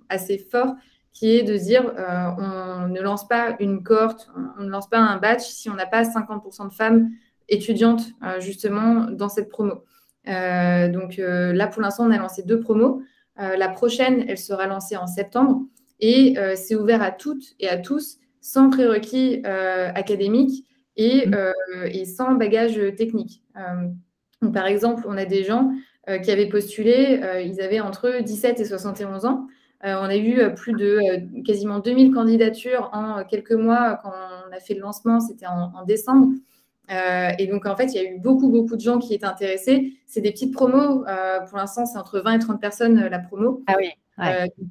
assez fort qui est de dire on ne lance pas une cohorte, on ne lance pas un batch si on n'a pas 50% de femmes étudiantes justement dans cette promo. donc là, pour l'instant, on a lancé deux promos. la prochaine, elle sera lancée en septembre. Et euh, c'est ouvert à toutes et à tous, sans prérequis euh, académiques et, mmh. euh, et, sans bagage technique. par exemple, on a des gens qui avaient postulé, ils avaient entre 17 et 71 ans. on a eu plus de quasiment 2000 candidatures en quelques mois quand on a fait le lancement, c'était en, décembre. et donc, en fait, il y a eu beaucoup, beaucoup de gens qui étaient intéressés. C'est des petites promos. pour l'instant, c'est entre 20 et 30 personnes la promo. Ah oui.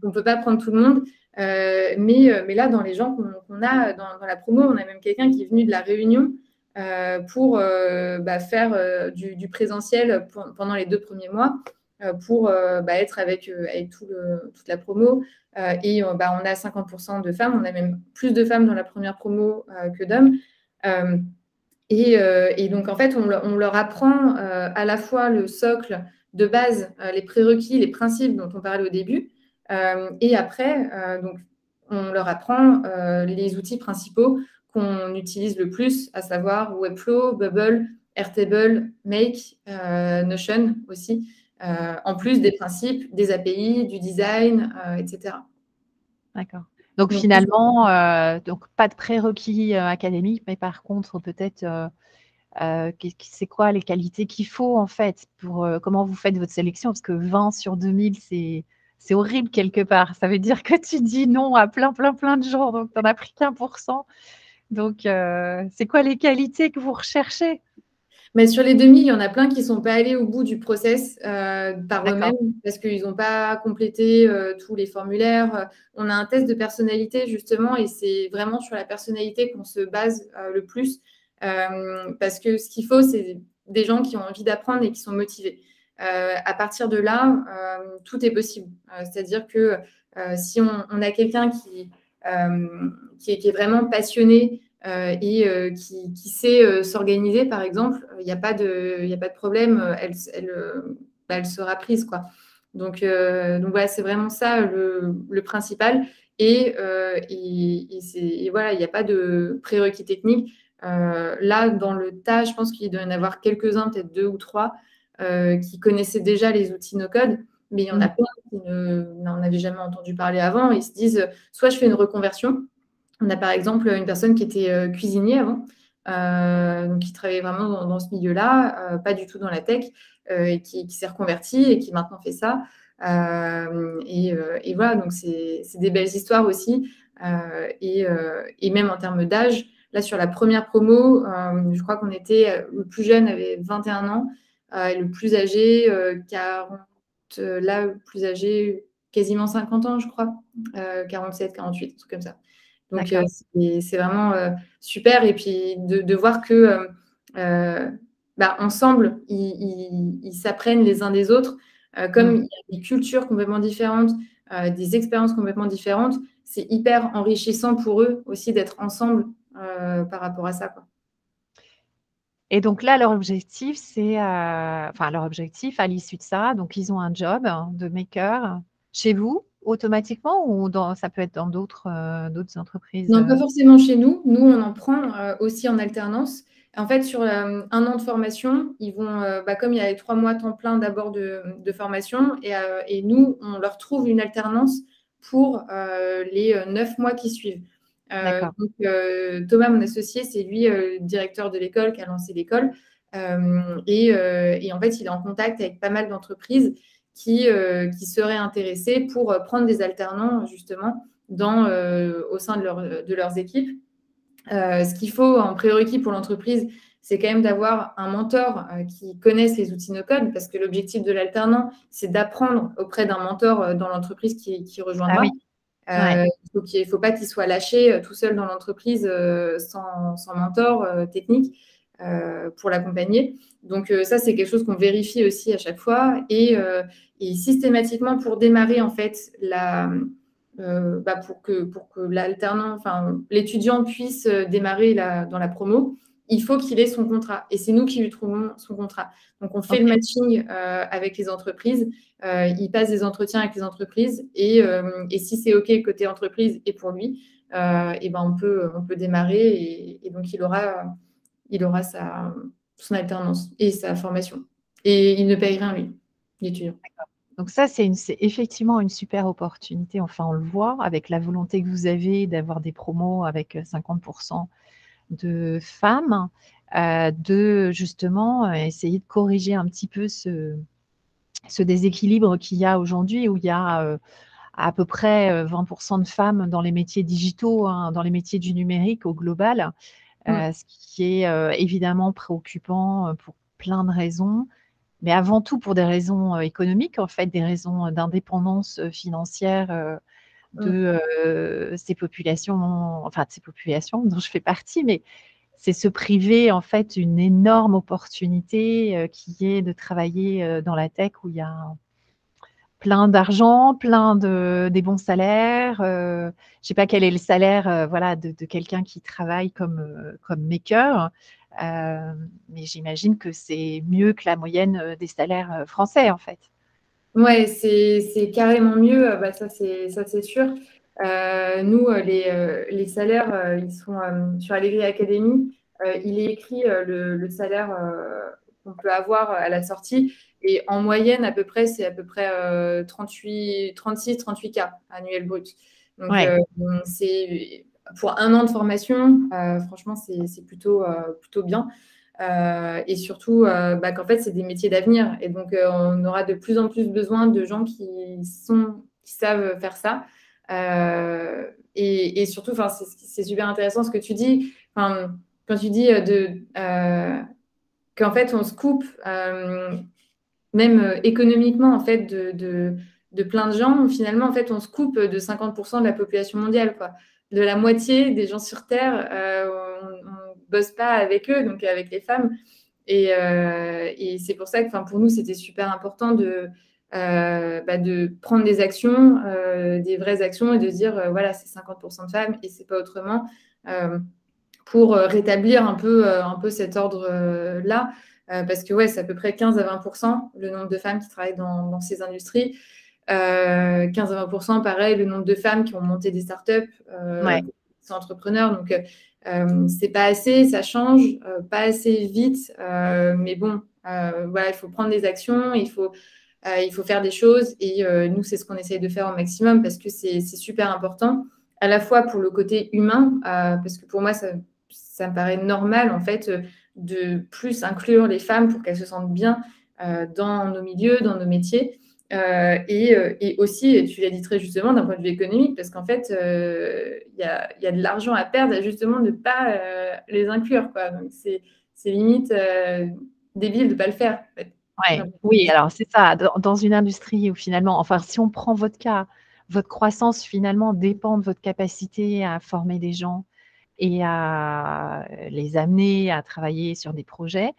on ne peut pas prendre tout le monde. Euh, mais, euh, mais, là, dans les gens qu'on a dans, la promo, on a même quelqu'un qui est venu de la Réunion euh, pour bah, faire du, présentiel pendant les deux premiers mois pour bah, être avec, avec toute la promo. et bah, on a 50% de femmes, on a même plus de femmes dans la première promo que d'hommes. Et, donc, en fait, on, on leur apprend à la fois le socle de base, les prérequis, les principes dont on parlait au début, euh, et après, euh, donc, on leur apprend euh, les outils principaux qu'on utilise le plus, à savoir Webflow, Bubble, Airtable, Make, Notion aussi, en plus des principes, des API, du design, etc. D'accord. Donc, finalement, donc pas de prérequis académiques, mais par contre peut-être c'est quoi les qualités qu'il faut en fait pour comment vous faites votre sélection? Parce que 20 sur 2000, c'est c'est horrible quelque part. Ça veut dire que tu dis non à plein, plein, plein de gens, donc tu n'en as pris qu'un pour cent. Donc, euh, c'est quoi les qualités que vous recherchez? Mais sur les demi, il y en a plein qui ne sont pas allés au bout du process euh, par eux-mêmes parce qu'ils n'ont pas complété euh, tous les formulaires. On a un test de personnalité justement et c'est vraiment sur la personnalité qu'on se base le plus parce que ce qu'il faut, c'est des gens qui ont envie d'apprendre et qui sont motivés. À partir de là, tout est possible. C'est-à-dire que si on, a quelqu'un qui, qui, est vraiment passionné et qui, sait s'organiser, par exemple, il n'y a, pas de, problème, bah, elle sera prise. Donc, voilà, c'est vraiment ça le, principal. Et, voilà, il n'y a pas de prérequis techniques. là, dans le tas, je pense qu'il doit y en avoir quelques-uns, peut-être deux ou trois, euh, qui connaissaient déjà les outils no-code, mais il y en a mm. plein qui n'en avaient jamais entendu parler avant. Ils se disent, soit je fais une reconversion. On a par exemple une personne qui était euh, cuisinier avant, euh, donc qui travaillait vraiment dans, ce milieu-là, pas du tout dans la tech, et qui, s'est reconverti et qui maintenant fait ça. Et, voilà, donc c'est des belles histoires aussi. Et, et, même en termes d'âge, là sur la première promo, je crois qu'on était, le plus jeune avait 21 ans euh, le plus âgé, 40, euh, euh, là, le plus âgé, quasiment 50 ans, je crois, 47, 48, un truc comme ça. Donc, c'est vraiment super. Et puis, de, voir que bah, ensemble, ils s'apprennent les uns des autres. comme mm. il y a des cultures complètement différentes, des expériences complètement différentes, c'est hyper enrichissant pour eux aussi d'être ensemble par rapport à ça. Quoi. Et donc là, leur objectif, c'est, euh, enfin leur objectif à l'issue de ça, donc ils ont un job de maker chez vous automatiquement ou dans, ça peut être dans d'autres euh, d'autres entreprises Non, pas forcément chez nous. Nous, on en prend euh, aussi en alternance. En fait, sur un an de formation, ils vont, bah, comme il y a les trois mois temps plein d'abord de, de, formation, et, et, nous, on leur trouve une alternance pour les neuf mois qui suivent. Euh, donc, euh, Thomas, mon associé, c'est lui euh, le directeur de l'école qui a lancé l'école. Et, en fait, il est en contact avec pas mal d'entreprises qui, qui seraient intéressées pour prendre des alternants, justement, dans, au sein de, de leurs équipes. ce qu'il faut en prérequis pour l'entreprise, c'est quand même d'avoir un mentor qui connaisse les outils no-code, parce que l'objectif de l'alternant, c'est d'apprendre auprès d'un mentor dans l'entreprise qui, qui rejoindra. Ah il ne faut, pas qu'il soit lâché tout seul dans l'entreprise sans, sans, mentor technique pour l'accompagner. Donc ça, c'est quelque chose qu'on vérifie aussi à chaque fois. Et, systématiquement, pour démarrer en fait la, euh, bah, pour que, pour que l'alternant, enfin l'étudiant puisse euh, démarrer dans la promo, il faut qu'il ait son contrat. Et c'est nous qui lui trouvons son contrat. Donc, on fait le matching euh, avec les entreprises. il passe des entretiens avec les entreprises. Et, si c'est OK côté entreprise et pour lui, et ben on, peut, on peut démarrer. Et, donc, il aura, il aura sa, son alternance et sa formation. Et il ne paye rien, lui, l'étudiant. Donc ça, c'est effectivement une super opportunité. Enfin, on le voit avec la volonté que vous avez d'avoir des promos avec 50% de femmes, euh, de justement euh, essayer de corriger un petit peu ce, déséquilibre qu'il y a aujourd'hui où il y a euh, à peu près 20% de femmes dans les métiers digitaux, hein, dans les métiers du numérique au global, ce qui est évidemment préoccupant pour plein de raisons mais avant tout pour des raisons économiques, en fait, des raisons d'indépendance financière mmh. de ces populations, enfin de ces populations dont je fais partie, mais c'est se priver en fait une énorme opportunité qui est de travailler dans la tech où il y a plein d'argent, plein de des bons salaires. je ne sais pas quel est le salaire, voilà, de, de quelqu'un qui travaille comme comme maker. Mais j'imagine que c'est mieux que la moyenne des salaires français, en fait. Ouais, c'est carrément mieux, bah, ça c'est sûr. nous, les, les salaires, ils sont sur Allegri Academy. il est écrit le, le, salaire qu'on peut avoir à la sortie. Et en moyenne, à peu près, c'est à peu près 38, 36, 38 K annuel brut. Donc, c'est pour un an de formation, euh, franchement, c'est plutôt, euh, plutôt bien. Euh, et surtout bah, qu'en fait, c'est des métiers d'avenir. Et donc, on aura de plus en plus besoin de gens qui, sont, qui savent faire ça. Et, surtout, c'est super intéressant ce que tu dis. Quand tu dis de, qu'en fait, on se coupe, même économiquement, en fait, de, de, plein de gens, finalement, en fait, on se coupe de 50% de la population mondiale. Quoi de la moitié des gens sur Terre, euh, bosse pas avec eux, donc avec les femmes. Et, euh, c'est pour ça que pour nous, c'était super important de, euh, bah, de prendre des actions, des vraies actions, et de dire, voilà, c'est 50% de femmes et c'est pas autrement, pour rétablir un peu, un peu cet ordre-là. parce que ouais, c'est à peu près 15 à 20% le nombre de femmes qui travaillent dans ces industries. 15 euh, à 20% pareil, le nombre de femmes qui ont monté des startups, euh, qui sont entrepreneurs. Donc, euh, c'est pas assez, ça change, pas assez vite. mais bon, voilà, il faut prendre des actions, il faut, il faut faire des choses. Et nous, c'est ce qu'on essaye de faire au maximum parce que c'est super important, à la fois pour le côté humain, parce que pour moi, ça, ça me paraît normal, en fait, de plus inclure les femmes pour qu'elles se sentent bien dans nos milieux, dans nos métiers. Euh, euh, et, aussi, et tu l'as dit très justement, d'un point de vue économique, parce qu'en fait, euh, il y, a, de l'argent à perdre justement de ne pas les inclure. Quoi. Donc, c'est limite débile de ne pas le faire. oui, alors c'est ça. Dans, une industrie où finalement, enfin, si on prend votre cas, votre croissance finalement dépend de votre capacité à former des gens et à les amener à travailler sur des projets.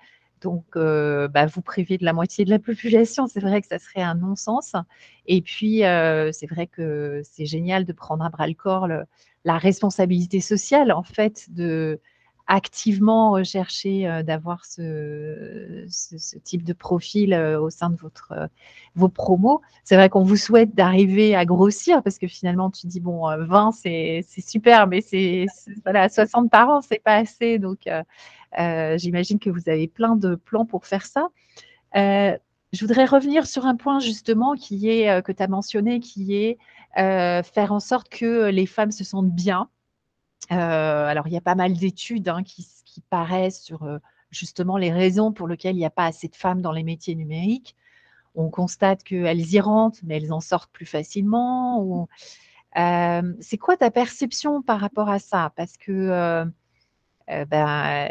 Donc, euh, bah, vous privez de la moitié de la population. C'est vrai que ça serait un non-sens. Et puis, euh, c'est vrai que c'est génial de prendre à bras le corps la responsabilité sociale, en fait, de activement rechercher euh, d'avoir ce, type de profil au sein de votre, vos promos. C'est vrai qu'on vous souhaite d'arriver à grossir parce que finalement, tu dis, bon, 20, c'est super, mais c'est voilà, 60 par an, c'est pas assez. Donc, euh, j'imagine que vous avez plein de plans pour faire ça. Euh, je voudrais revenir sur un point justement qui est euh, que tu as mentionné, qui est faire en sorte que les femmes se sentent bien. Alors, il y a pas mal d'études hein, qui, paraissent sur justement les raisons pour lesquelles il n'y a pas assez de femmes dans les métiers numériques. On constate qu'elles y rentrent, mais elles en sortent plus facilement. c'est quoi ta perception par rapport à ça? Parce que ben,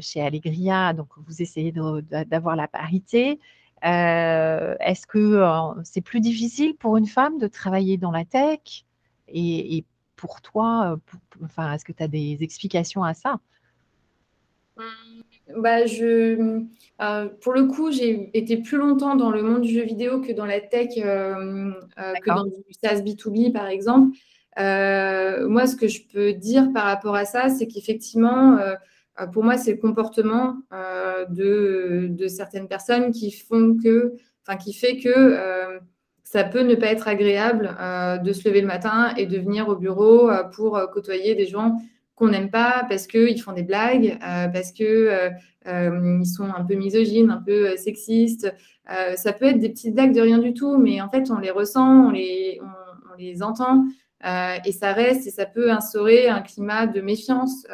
chez Allegria, donc vous essayez d'avoir la parité. Est-ce que c'est plus difficile pour une femme de travailler dans la tech et, pour toi, enfin, est-ce que tu as des explications à ça? Mmh, bah, je, pour le coup, j'ai été plus longtemps dans le monde du jeu vidéo que dans la tech, que dans du SaaS B2B, par exemple. moi, ce que je peux dire par rapport à ça, c'est qu'effectivement, pour moi, c'est le comportement de, de, certaines personnes qui font que, enfin, qui fait que ça peut ne pas être agréable euh, de se lever le matin et de venir au bureau euh, pour euh, côtoyer des gens qu'on n'aime pas parce qu'ils font des blagues, parce qu'ils sont un peu misogynes, un peu sexistes. ça peut être des petites blagues de rien du tout, mais en fait, on les ressent, on les, on, les entend et ça reste et ça peut instaurer un climat de méfiance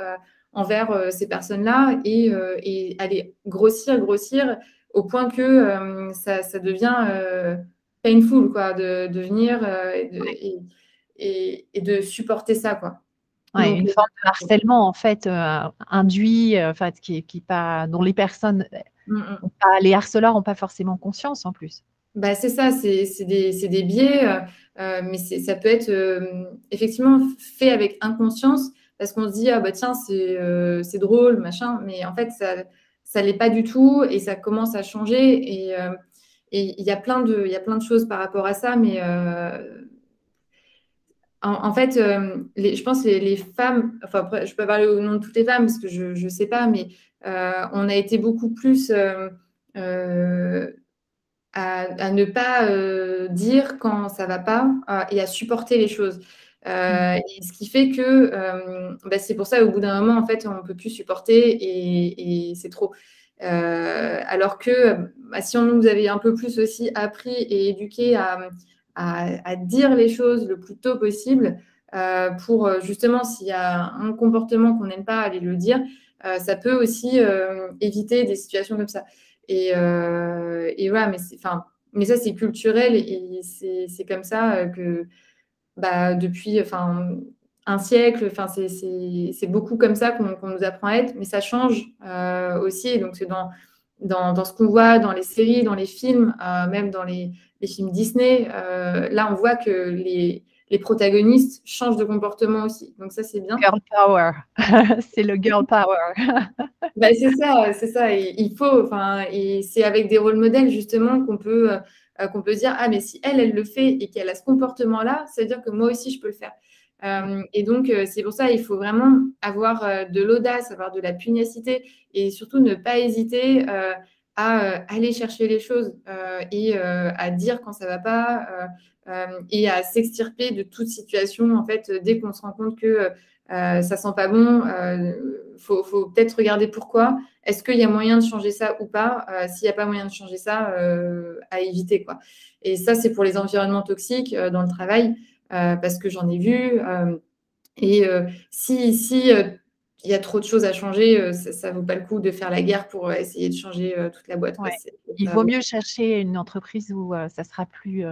envers ces personnes-là et, et, aller grossir, grossir au point que ça, ça, devient painful, quoi, de, de venir euh, et, et, de supporter ça, quoi. une forme de harcèlement, en fait, euh, induit, euh, en fait, qui, qui pas, dont les personnes, mm, mm. les harceleurs n'ont pas forcément conscience, en plus. Bah, c'est ça, c'est des, des, biais, mais ça peut être effectivement fait avec inconscience, parce qu'on se dit, ah bah tiens, c'est drôle, machin, mais en fait, ça ne l'est pas du tout, et ça commence à changer, et et il y, a plein de, il y a plein de choses par rapport à ça, mais euh, en, fait, euh, je pense que les, femmes, enfin, je peux parler au nom de toutes les femmes parce que je ne sais pas, mais euh, on a été beaucoup plus à, ne pas dire quand ça ne va pas et à supporter les choses. Mm. et ce qui fait que bah, c'est pour ça, au bout d'un moment, en fait, on ne peut plus supporter et, et c'est trop. Euh, alors que bah, si on nous avait un peu plus aussi appris et éduqué à, dire les choses le plus tôt possible, euh, pour euh, justement, s'il y a un comportement qu'on n'aime pas, aller le dire, ça peut aussi éviter des situations comme ça. Et, mais, ça, c'est culturel et c'est comme ça que bah, depuis, un siècle. Enfin, c'est beaucoup comme ça qu'on nous apprend à être, mais ça change euh, aussi. donc, c'est dans, dans, ce qu'on voit dans les séries, dans les films, euh, même dans les, films Disney. Euh, là, on voit que les, les, protagonistes changent de comportement aussi. Donc, ça, c'est bien. Girl power. c'est le girl power. bah, c'est ça, c'est ça. il faut, enfin, et c'est avec des rôles modèles, justement, qu'on peut, qu'on peut dire, ah, mais si elle, elle le fait et qu'elle a ce comportement-là, ça veut dire que moi aussi, je peux le faire. Euh, et donc, euh, c'est pour ça qu'il faut vraiment avoir euh, de l'audace, avoir de la pugnacité et surtout ne pas hésiter à aller chercher les choses et à dire quand ça ne va pas et à s'extirper de toute situation. En fait, dès qu'on se rend compte que ça sent pas bon, il faut, faut peut-être regarder pourquoi. Est-ce qu'il y a moyen de changer ça ou pas? S'il n'y a pas moyen de changer ça, à éviter. Quoi. Et ça, c'est pour les environnements toxiques dans le travail. Euh, parce que j'en ai vu. Euh, et euh, si, si il y a trop de choses à changer, ça ne vaut pas le coup de faire la guerre pour essayer de changer toute la boîte. Il vaut mieux chercher une entreprise où ça sera plus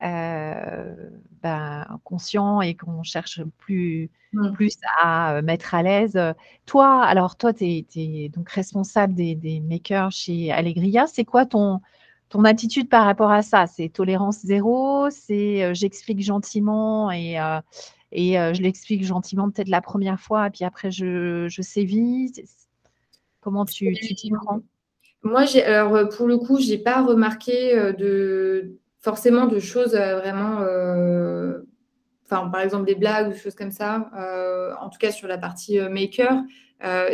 ben, conscient et qu'on cherche plus, mmh. plus à mettre à l'aise. Toi, alors toi, tu es, donc responsable des, des makers chez Allegria. C'est quoi ton, ton attitude par rapport à ça, c'est tolérance zéro, c'est euh, j'explique gentiment et, euh, et euh, je l'explique gentiment peut-être la première fois, et puis après je, je sévis. Comment tu t'y prends Moi, alors pour le coup, j'ai pas remarqué de forcément de choses vraiment, enfin par exemple des blagues ou des choses comme ça. en tout cas sur la partie maker,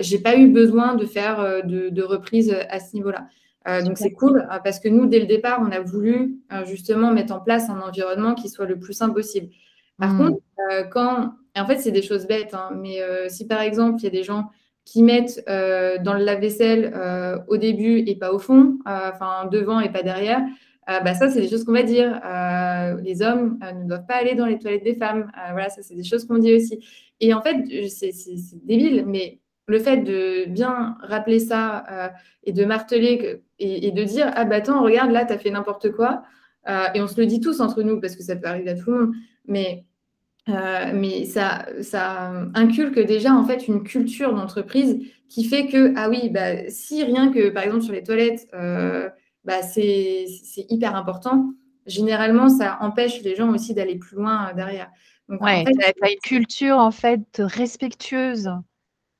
j'ai pas eu besoin de faire de, de reprises à ce niveau-là. Euh, donc c'est cool euh, parce que nous, dès le départ, on a voulu euh, justement mettre en place un environnement qui soit le plus simple possible. Par hmm. contre, quand, en fait, c'est des choses bêtes, hein, mais si par exemple, il y a des gens qui mettent dans le lave-vaisselle au début et pas au fond, enfin devant et pas derrière, bah, ça, c'est des choses qu'on va dire. les hommes ne doivent pas aller dans les toilettes des femmes. voilà, ça, c'est des choses qu'on dit aussi. Et en fait, c'est débile, mais le fait de bien rappeler ça euh, et de marteler et, de dire Ah bah attends, regarde, là, tu as fait n'importe quoi. Euh, et on se le dit tous entre nous parce que ça peut arriver à tout le monde. Mais mais ça, ça inculque déjà en fait une culture d'entreprise qui fait que, ah oui, bah, si rien que par exemple sur les toilettes, bah, c'est hyper important, généralement ça empêche les gens aussi d'aller plus loin derrière. Donc, ouais, tu as une culture en fait respectueuse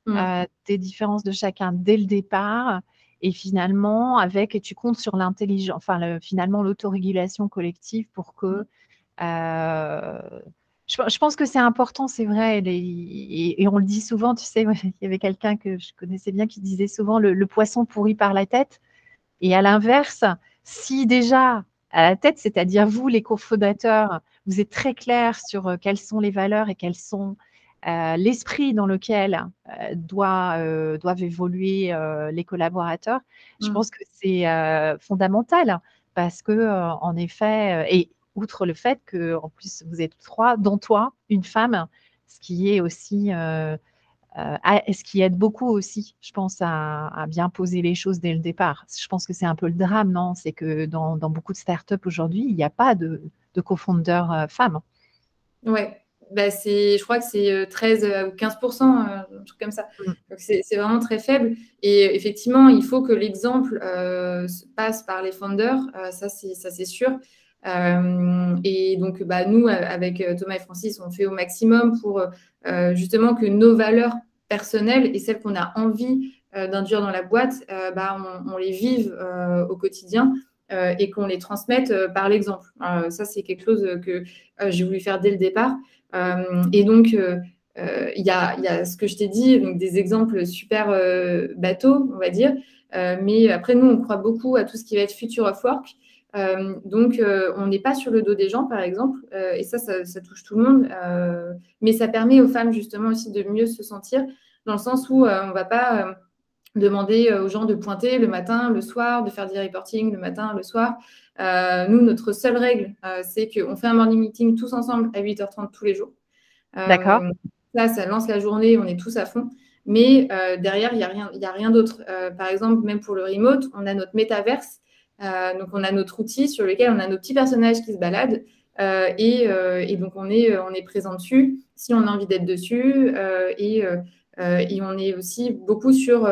mmh. des différences de chacun dès le départ. Et finalement, avec, tu comptes sur l'intelligence, enfin, finalement, l'autorégulation collective pour que. Mmh. Euh, je, pense que c'est important, c'est vrai, et, on le dit souvent, tu sais, il y avait quelqu'un que je connaissais bien qui disait souvent le, poisson pourri par la tête. Et à l'inverse, si déjà à la tête, c'est-à-dire vous, les cofondateurs, vous êtes très clair sur euh, quelles sont les valeurs et quelles sont euh, l'esprit dans lequel euh, doit, euh, doivent évoluer les collaborateurs, je mmh. pense que c'est fondamental parce que, en effet, et outre le fait que, en plus, vous êtes trois, dont toi, une femme, ce qui est aussi, ce qui aide beaucoup aussi, je pense, à, bien poser les choses dès le départ. Je pense que c'est un peu le drame, non? C'est que dans, beaucoup de startups aujourd'hui, il n'y a pas de, de cofondeur femme. Ouais, bah, je crois que c'est 13 euh, euh, ou 15 un truc comme ça. Mm. Donc c'est vraiment très faible. Et effectivement, il faut que l'exemple euh, passe par les founders, ça c'est sûr. et donc, bah, nous, avec Thomas et Francis, on fait au maximum pour justement que nos valeurs personnelles et celles qu'on a envie d'induire dans la boîte, bah, on, on, les vive au quotidien. Et qu'on les transmette par l'exemple. ça, c'est quelque chose que j'ai voulu faire dès le départ. Euh, et donc, euh, euh, il y a, ce que je t'ai dit, donc des exemples super bateaux, on va dire. mais après, nous, on croit beaucoup à tout ce qui va être future of work. donc, on n'est pas sur le dos des gens, par exemple, et ça, ça, touche tout le monde. mais ça permet aux femmes, justement, aussi de mieux se sentir, dans le sens où on ne va pas demander aux gens de pointer le matin, le soir, de faire des reporting le matin, le soir. Euh, nous, notre seule règle, euh, c'est qu'on fait un morning meeting tous ensemble à 8h30 tous les jours. Euh, D'accord. Là, ça lance la journée, on est tous à fond. Mais derrière, il n'y a rien, a rien d'autre. par exemple, même pour le remote, on a notre métaverse. donc, on a notre outil sur lequel on a nos petits personnages qui se baladent. et, donc, on est, on est présent dessus si on a envie d'être dessus. Et, et, on est aussi beaucoup sur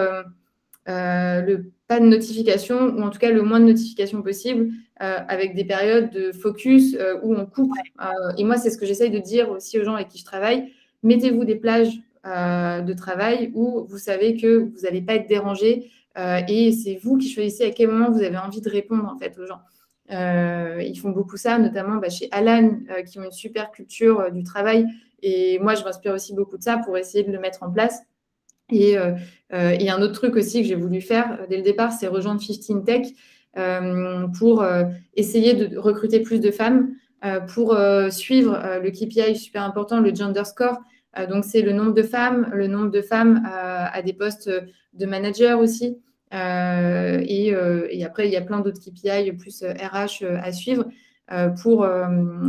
le pas de notification, ou en tout cas le moins de notifications possible, euh, avec des périodes de focus euh, où on coupe. Euh, et moi, c'est ce que j'essaye de dire aussi aux gens avec qui je travaille. Mettez-vous des plages de travail où vous savez que vous n'allez pas être dérangé et c'est vous qui choisissez à quel moment vous avez envie de répondre en fait aux gens. ils font beaucoup ça, notamment bah, chez Alan, qui ont une super culture du travail. Et moi, je m'inspire aussi beaucoup de ça pour essayer de le mettre en place. Et, euh, euh, un autre truc aussi que j'ai voulu faire euh, dès le départ, c'est rejoindre 15 Tech pour essayer de recruter plus de femmes, pour suivre le KPI super important, le gender score. donc, c'est le nombre de femmes, le nombre de femmes à des postes de manager aussi. Et, et, après, il y a plein d'autres KPI plus RH à suivre pour,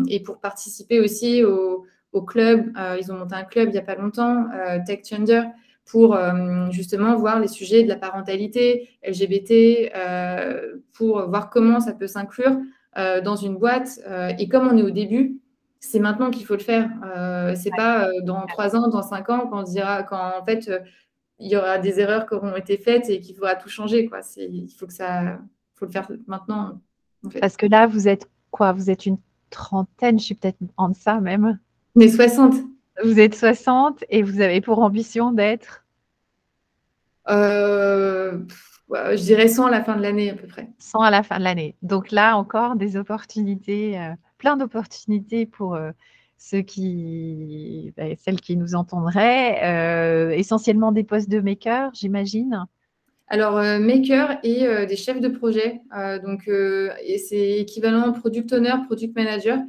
et pour participer aussi au, au club. ils ont monté un club il n'y a pas longtemps, Tech Gender pour euh, justement voir les sujets de la parentalité LGBT, euh, pour voir comment ça peut s'inclure euh, dans une boîte. et comme on est au début, c'est maintenant qu'il faut le faire. c'est pas dans trois ans, dans cinq ans, quand on dira, quand en fait il y aura des erreurs qui auront été faites et qu'il faudra tout changer. Quoi. Il faut que ça, faut le faire maintenant. Parce que là, vous êtes quoi? Vous êtes une trentaine, je suis peut-être en deçà même. Mais 60. Vous êtes 60 et vous avez pour ambition d'être? Euh, Je dirais 100 à la fin de l'année à peu près. 100 à la fin de l'année. Donc là encore, des opportunités, euh, plein d'opportunités pour euh, ceux qui, ben, celles qui nous entendraient. essentiellement des postes de maker, j'imagine. Alors, maker et des chefs de projet. donc, c'est équivalent product owner, product manager.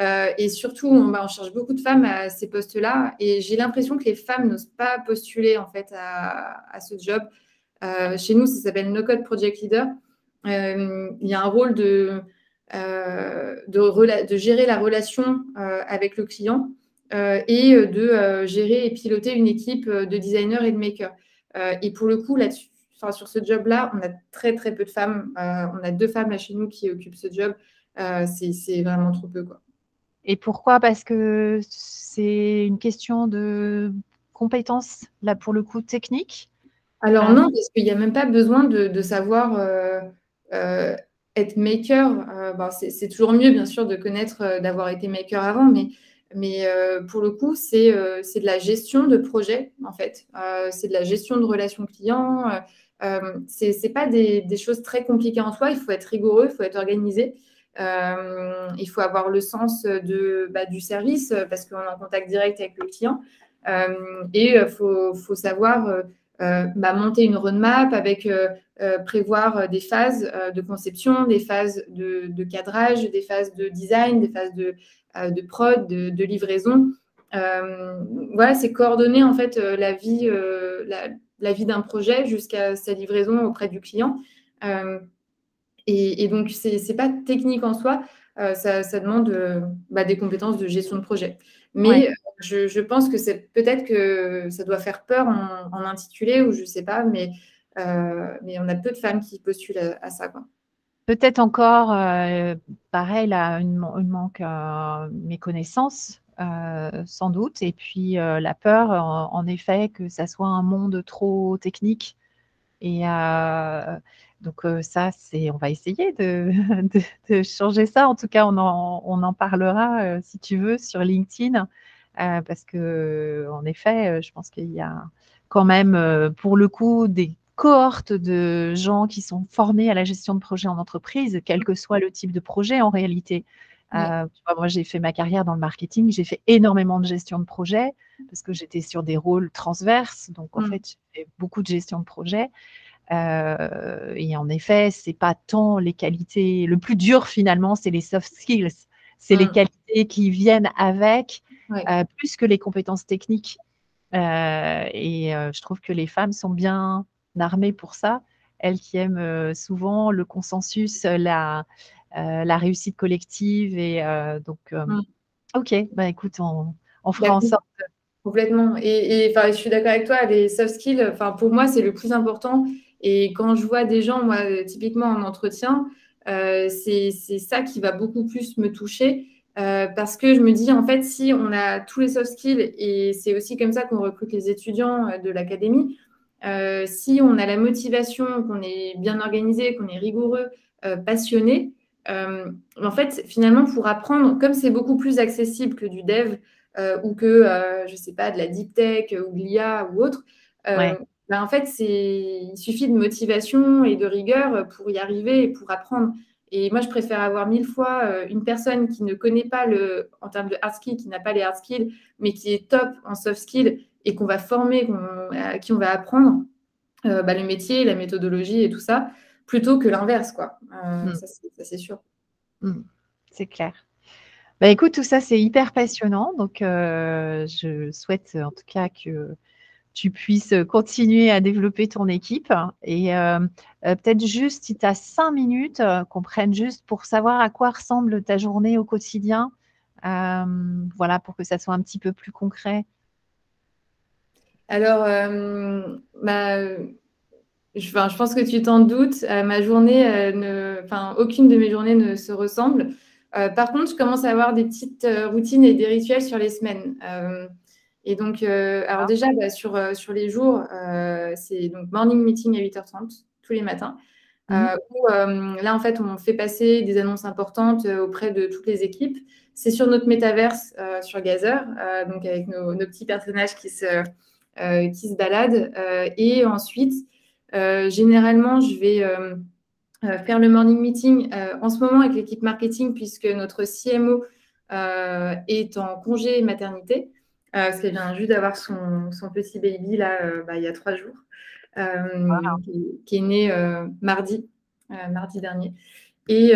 Euh, et surtout, bah, on, cherche beaucoup de femmes à ces postes-là. Et j'ai l'impression que les femmes n'osent pas postuler en fait à, ce job. Euh, chez nous, ça s'appelle No Code Project Leader. Euh, il y a un rôle de, gérer la relation avec le client et de gérer et piloter une équipe de designers et de makers. et pour le coup, là-dessus, sur ce job-là, on a très très peu de femmes. on a deux femmes là chez nous qui occupent ce job. c'est vraiment trop peu. Quoi. Et pourquoi? Parce que c'est une question de compétences, là, pour le coup, technique Alors non, parce qu'il n'y a même pas besoin de, savoir être maker. Ben, c'est toujours mieux, bien sûr, de connaître, d'avoir été maker avant, mais mais euh, pour le coup, euh, c'est de la gestion de projet, en fait. Euh, c'est de la gestion de relations clients. ce n'est pas des, choses très compliquées en soi. Il faut être rigoureux, il faut être organisé. Il faut avoir le sens bah, du service parce qu'on est en contact direct avec le client. et il faut, savoir bah, monter une roadmap avec prévoir des phases de conception, des phases de, cadrage, des phases de design, des phases de, euh, prod, de, livraison. Euh, voilà, c'est coordonner en fait euh, la, vie d'un projet jusqu'à sa livraison auprès du client. Et, donc, ce n'est pas technique en soi, ça, demande bah, des compétences de gestion de projet. Mais je, pense que c'est peut-être que ça doit faire peur en, intitulé ou je ne sais pas, mais, mais on a peu de femmes qui postulent à, à ça. Quoi. Peut-être encore, euh, pareil, là, une, manque euh, méconnaissance, euh, sans doute, et puis la peur, en, effet, que ça soit un monde trop technique. Et donc ça, c'est, on va essayer de, changer ça. En tout cas, on en, on en parlera, si tu veux, sur LinkedIn, parce que, en effet, je pense qu'il y a quand même, pour le coup, des cohorte de gens qui sont formés à la gestion de projet en entreprise, quel que soit le type de projet en réalité. Euh, moi, j'ai fait ma carrière dans le marketing, j'ai fait énormément de gestion de projet parce que j'étais sur des rôles transverses. Donc, en mmh. fait, j'ai fait beaucoup de gestion de projet. Euh, et en effet, c'est pas tant les qualités. Le plus dur, finalement, c'est les soft skills. C'est les mmh. qualités qui viennent avec, euh, plus que les compétences techniques. et je trouve que les femmes sont bien armée pour ça. Elle qui aime euh, souvent le consensus, euh, la, euh, la réussite collective. Et donc, mmh. ok, bah, écoute, on, on fera en sorte. Complètement. Et, et je suis d'accord avec toi, les soft skills, pour moi, c'est le plus important. Et quand je vois des gens, moi, typiquement en entretien, c'est ça qui va beaucoup plus me toucher. parce que je me dis, en fait, si on a tous les soft skills, et c'est aussi comme ça qu'on recrute les étudiants de l'académie, euh, si on a la motivation, qu'on est bien organisé, qu'on est rigoureux, euh, passionné, euh, en fait, finalement, pour apprendre, comme c'est beaucoup plus accessible que du dev ou que, je ne sais pas, de la deep tech ou de l'IA ou autre, ben, en fait, il suffit de motivation et de rigueur pour y arriver et pour apprendre. Et moi, je préfère avoir mille fois une personne qui ne connaît pas le, en termes de hard skills, qui n'a pas les hard skills, mais qui est top en soft skills et qu'on va former, à qui on va apprendre euh, bah, le métier, la méthodologie et tout ça, plutôt que l'inverse, quoi. Euh, mm. Ça, c'est sûr. Mm. C'est clair. Bah, écoute, tout ça, c'est hyper passionnant. Donc, euh, je souhaite en tout cas que tu puisses continuer à développer ton équipe. Et peut-être juste, si tu as cinq minutes, qu'on prenne juste pour savoir à quoi ressemble ta journée au quotidien. voilà, pour que ça soit un petit peu plus concret. Alors, euh, je, pense que tu t'en doutes, euh, ma journée, euh, enfin, aucune de mes journées ne se ressemble. par contre, je commence à avoir des petites routines et des rituels sur les semaines. Et donc, alors ah. déjà, bah, sur, sur les jours, c'est donc morning meeting à 8h30 tous les matins. Mmh. où là, en fait, on fait passer des annonces importantes auprès de toutes les équipes. C'est sur notre métaverse, sur Gazer, donc avec nos, petits personnages qui se, euh, qui se baladent. Euh, et ensuite, euh, généralement, je vais faire le morning meeting en ce moment avec l'équipe marketing puisque notre CMO est en congé maternité. Parce qu'elle vient juste d'avoir son, son, petit baby là, bah, il y a trois jours, qui, est né mardi, mardi dernier. Et,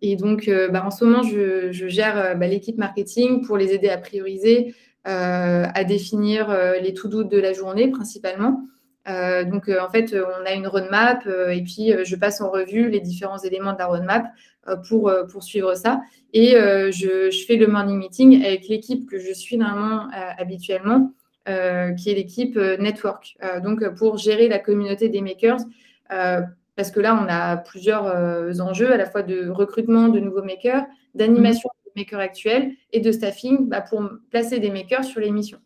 et donc, bah, en ce moment, je, je gère bah, l'équipe marketing pour les aider à prioriser, euh, à définir euh, les to-do de la journée principalement. Euh, donc, en fait, on a une roadmap et puis je passe en revue les différents éléments de la roadmap pour poursuivre ça. Et je, fais le morning meeting avec l'équipe que je suis normalement habituellement, qui est l'équipe network. donc, pour gérer la communauté des makers, parce que là, on a plusieurs enjeux, à la fois de recrutement de nouveaux makers, d'animation makers actuels et de staffing bah, pour placer des makers sur les missions.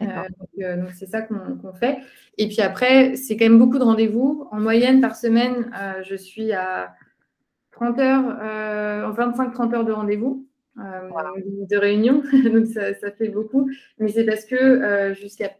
Donc, c'est ça qu'on fait. Et puis après, c'est quand même beaucoup de rendez-vous. En moyenne, par semaine, je suis à 30 heures, 25-30 heures de rendez-vous. de réunion, donc ça, ça, fait beaucoup. Mais c'est parce que jusqu'à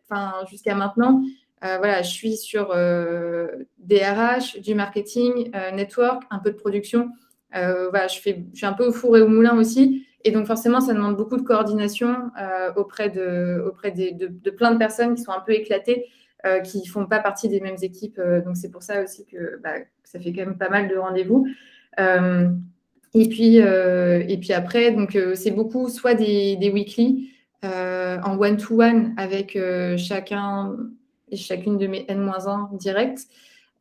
jusqu'à maintenant, euh, voilà, je suis sur euh, des RH, du marketing, euh, network, un peu de production. voilà, je, fais, je suis un peu au four et au moulin aussi. Et donc, forcément, ça demande beaucoup de coordination auprès, de, auprès de, plein de personnes qui sont un peu éclatées, qui ne font pas partie des mêmes équipes. donc, c'est pour ça aussi que, bah, ça fait quand même pas mal de rendez-vous. et, puis, et puis après, c'est beaucoup soit des, des weekly en one-to-one avec chacun et chacune de mes N-1 directs.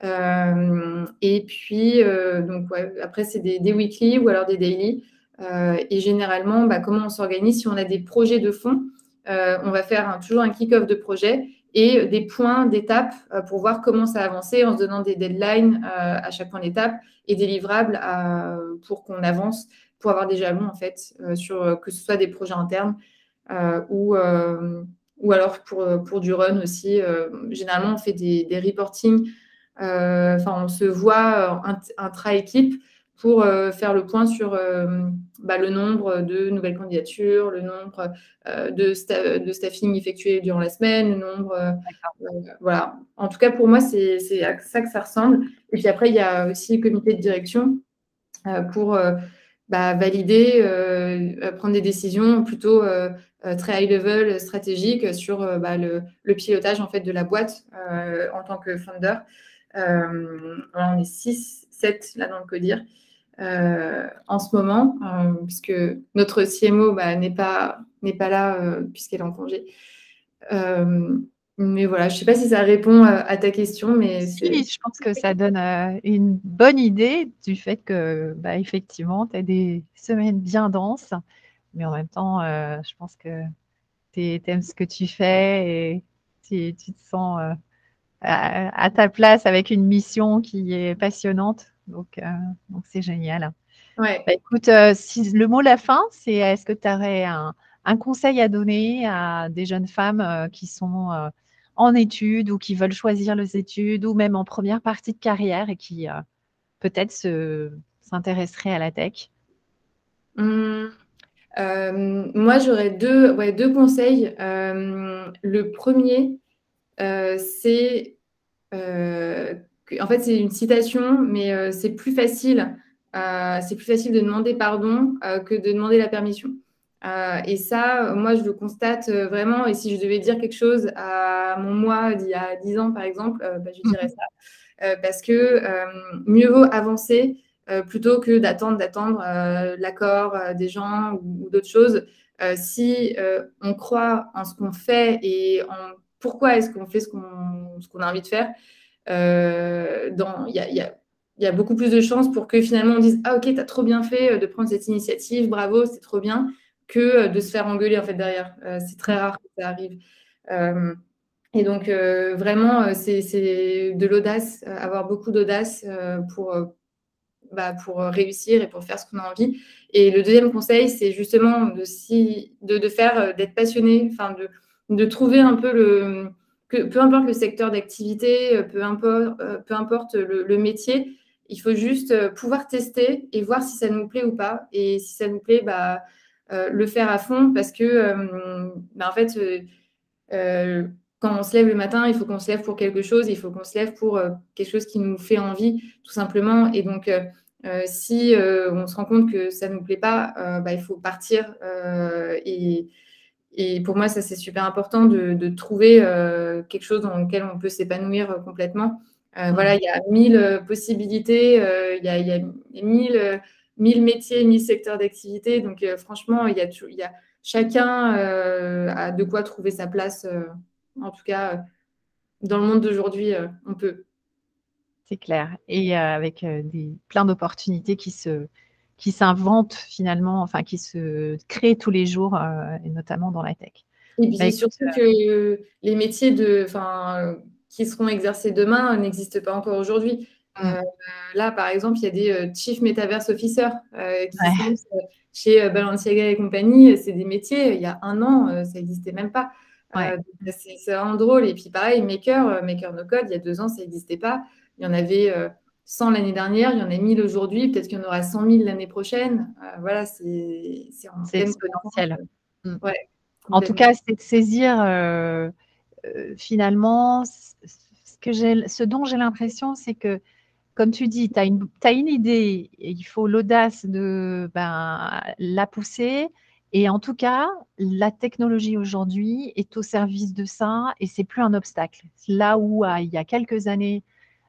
Euh, et puis, euh, donc, après, c'est des, des, weekly ou alors des daily. Euh, et généralement, bah, comment on s'organise? Si on a des projets de fond, on va faire toujours un kick-off de projet et des points d'étape pour voir comment ça a avancé en se donnant des deadlines à chaque point d'étape et des livrables pour qu'on avance, pour avoir des jalons en fait, sur que ce soit des projets internes ou, ou alors pour, euh, pour du run aussi. Euh, généralement, on fait des, des reporting, euh, enfin, on se voit intra-équipe pour faire le point sur bah, le nombre de nouvelles candidatures, le nombre de, de, staffing effectué durant la semaine, le nombre. voilà. En tout cas, pour moi, c'est à ça que ça ressemble. Et puis après, il y a aussi le comité de direction pour bah, valider, prendre des décisions plutôt euh, très high level stratégique sur euh, bah, le, pilotage en fait de la boîte euh, en tant que founder. on est 6, 7 là dans le codir. En ce moment, puisque notre CMO bah, n'est pas, pas là puisqu'elle est en congé. mais voilà, je ne sais pas si ça répond à ta question, mais je pense que ça donne une bonne idée du fait que, bah, effectivement, tu as des semaines bien denses mais en même temps, euh, je pense que tu aimes ce que tu fais et tu, te sens euh, à, ta place avec une mission qui est passionnante. Donc, euh, donc c'est génial. Ouais. Bah, écoute, si le mot la fin, c'est est-ce que tu aurais un, conseil à donner à des jeunes femmes qui sont en études ou qui veulent choisir les études ou même en première partie de carrière et qui peut-être s'intéresseraient à la tech? Mmh. Euh, moi, j'aurais deux, ouais, deux conseils. Euh, le premier, euh, c'est en fait, c'est une citation, mais c'est plus facile. c'est plus facile de demander pardon que de demander la permission. et ça, moi, je le constate vraiment. Et si je devais dire quelque chose à mon moi d'il y a 10 ans, par exemple, bah, je dirais ça. parce que mieux vaut avancer euh, plutôt que d'attendre, d'attendre euh, l'accord euh, des gens ou, d'autres choses. si on croit en ce qu'on fait et en pourquoi est-ce qu'on fait ce qu'on a envie de faire, il y a, beaucoup plus de chances pour que finalement on dise Ah, ok, tu as trop bien fait de prendre cette initiative, bravo, c'est trop bien, que de se faire engueuler en fait derrière. c'est très rare que ça arrive. et donc, vraiment, c'est de l'audace, avoir beaucoup d'audace pour, bah, pour euh, réussir et pour faire ce qu'on a envie. Et le deuxième conseil, c'est justement de, de, de faire, euh, d'être passionné, de, de trouver un peu le, que, peu importe le secteur d'activité, euh, peu importe, peu importe le, métier, il faut juste pouvoir tester et voir si ça nous plaît ou pas. Et si ça nous plaît, bah, le faire à fond parce que, bah, en fait, quand on se lève le matin, il faut qu'on se lève pour quelque chose, il faut qu'on se lève pour euh, quelque chose qui nous fait envie, tout simplement. Et donc, euh, euh, si on se rend compte que ça ne nous plaît pas, bah, il faut partir. Et, et, pour moi, ça, c'est super important de, trouver quelque chose dans lequel on peut s'épanouir complètement. Voilà, il y a mille possibilités, il y a, il y a mille, mille, métiers, mille secteurs d'activité. Donc, franchement, il y, a, il y a chacun a de quoi trouver sa place en tout cas, euh, dans le monde d'aujourd'hui, euh, on peut. C'est clair. Et euh, avec des, plein d'opportunités qui se qui s'inventent finalement, enfin qui se créent tous les jours, et notamment dans la tech. Et puis bah, surtout que les métiers de, qui seront exercés demain n'existent pas encore aujourd'hui. Mm. là, par exemple, il y a des Chief Metaverse Officers qui sont chez Balenciaga et compagnie. C'est des métiers, il y a un an, ça n'existait même pas. c'est vraiment drôle. Et puis pareil, Maker, Maker No Code, il y a deux ans, ça n'existait pas. Il y en avait 100 l'année dernière, il y en a 1000 aujourd'hui, peut-être qu'il y en aura 100 000 l'année prochaine. Euh, voilà, c'est exponentiel. Mm. en tout cas, c'est de saisir euh, euh, finalement ce, que ce dont j'ai l'impression, c'est que, comme tu dis, tu as, as, une idée et il faut l'audace de ben, la pousser. Et en tout cas, la technologie aujourd'hui est au service de ça et c'est plus un obstacle. Là où il y a quelques années,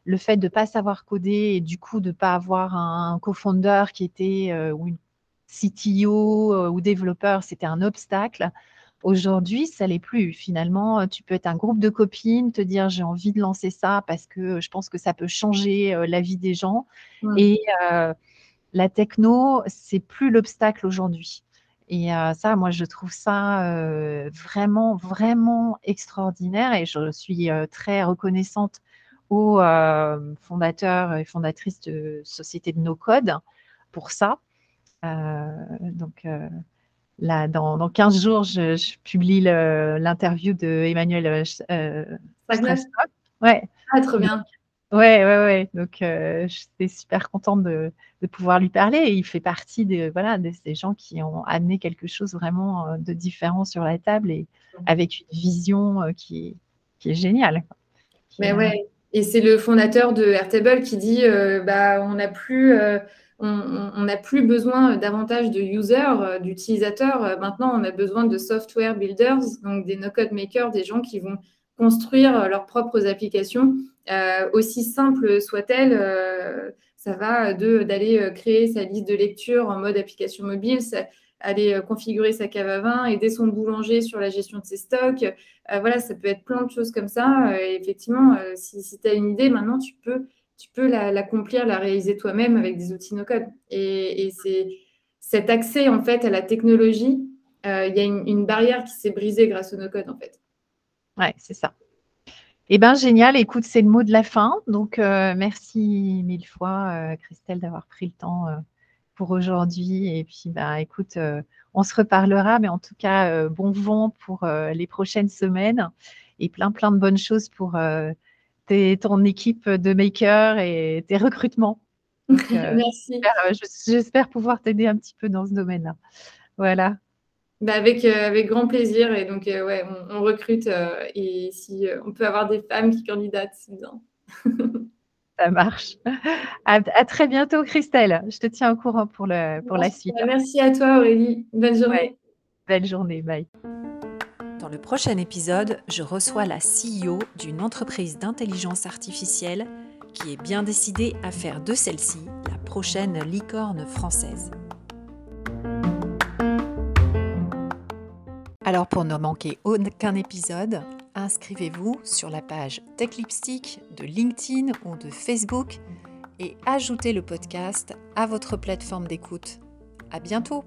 le fait de ne pas savoir coder et du coup de ne pas avoir un co-founder qui était euh, ou une CTO euh, ou développeur, c'était un obstacle. Aujourd'hui, ça l'est plus. Finalement, tu peux être un groupe de copines, te dire j'ai envie de lancer ça parce que je pense que ça peut changer euh, la vie des gens. Et la techno, c'est plus l'obstacle aujourd'hui. Et ça, moi, je trouve ça vraiment, vraiment extraordinaire et je suis très reconnaissante aux euh, fondateurs et fondatrices de Société de No Code pour ça. Euh, donc, euh, là, dans, dans, 15 jours, je, publie l'interview de Emmanuel euh, Ouais. Ah, trop bien. Ouais, ouais, ouais. Donc, euh, j'étais super contente de, de, pouvoir lui parler. Et il fait partie de, voilà, de ces gens qui ont amené quelque chose vraiment de différent sur la table et avec une vision qui, qui est géniale. Mais ouais, et c'est le fondateur de Airtable qui dit euh, bah, on n'a plus, euh, on, plus besoin davantage de users, euh, d'utilisateurs. Maintenant, on a besoin de software builders, donc des no-code makers, des gens qui vont construire leurs propres applications, aussi simples soient-elles. ça va d'aller créer sa liste de lecture en mode application mobile. Aller euh, configurer sa cave à vin, aider son boulanger sur la gestion de ses stocks. Euh, voilà, ça peut être plein de choses comme ça. Euh, effectivement, si, tu as une idée, maintenant, tu peux, tu peux l'accomplir, la, réaliser toi-même avec des outils no-code. Et, c'est cet accès, en fait, à la technologie, il y a une, barrière qui s'est brisée grâce au no-code, en fait. Ouais, c'est ça. Eh bien, génial. Écoute, c'est le mot de la fin. Donc, merci mille fois, Christelle, d'avoir pris le temps pour aujourd'hui. Et puis, bah, écoute, euh, on se reparlera, mais en tout cas, euh, bon vent pour euh, les prochaines semaines et plein, plein de bonnes choses pour tes, ton équipe de makers et tes recrutements. Merci. J'espère pouvoir t'aider un petit peu dans ce domaine-là. Voilà. Bah avec, avec grand plaisir. Et donc, ouais, on, on recrute. et si on peut avoir des femmes qui candidatent, c'est bien. Ça marche. À, très bientôt, Christelle. Je te tiens au courant pour, le, pour la suite. Merci à toi, Aurélie. Bonne journée. Belle journée. Bye. Dans le prochain épisode, je reçois la CEO d'une entreprise d'intelligence artificielle qui est bien décidée à faire de celle-ci la prochaine licorne française. Alors pour ne manquer aucun épisode, inscrivez-vous sur la page Tech Lipstick de LinkedIn ou de Facebook et ajoutez le podcast à votre plateforme d'écoute. À bientôt!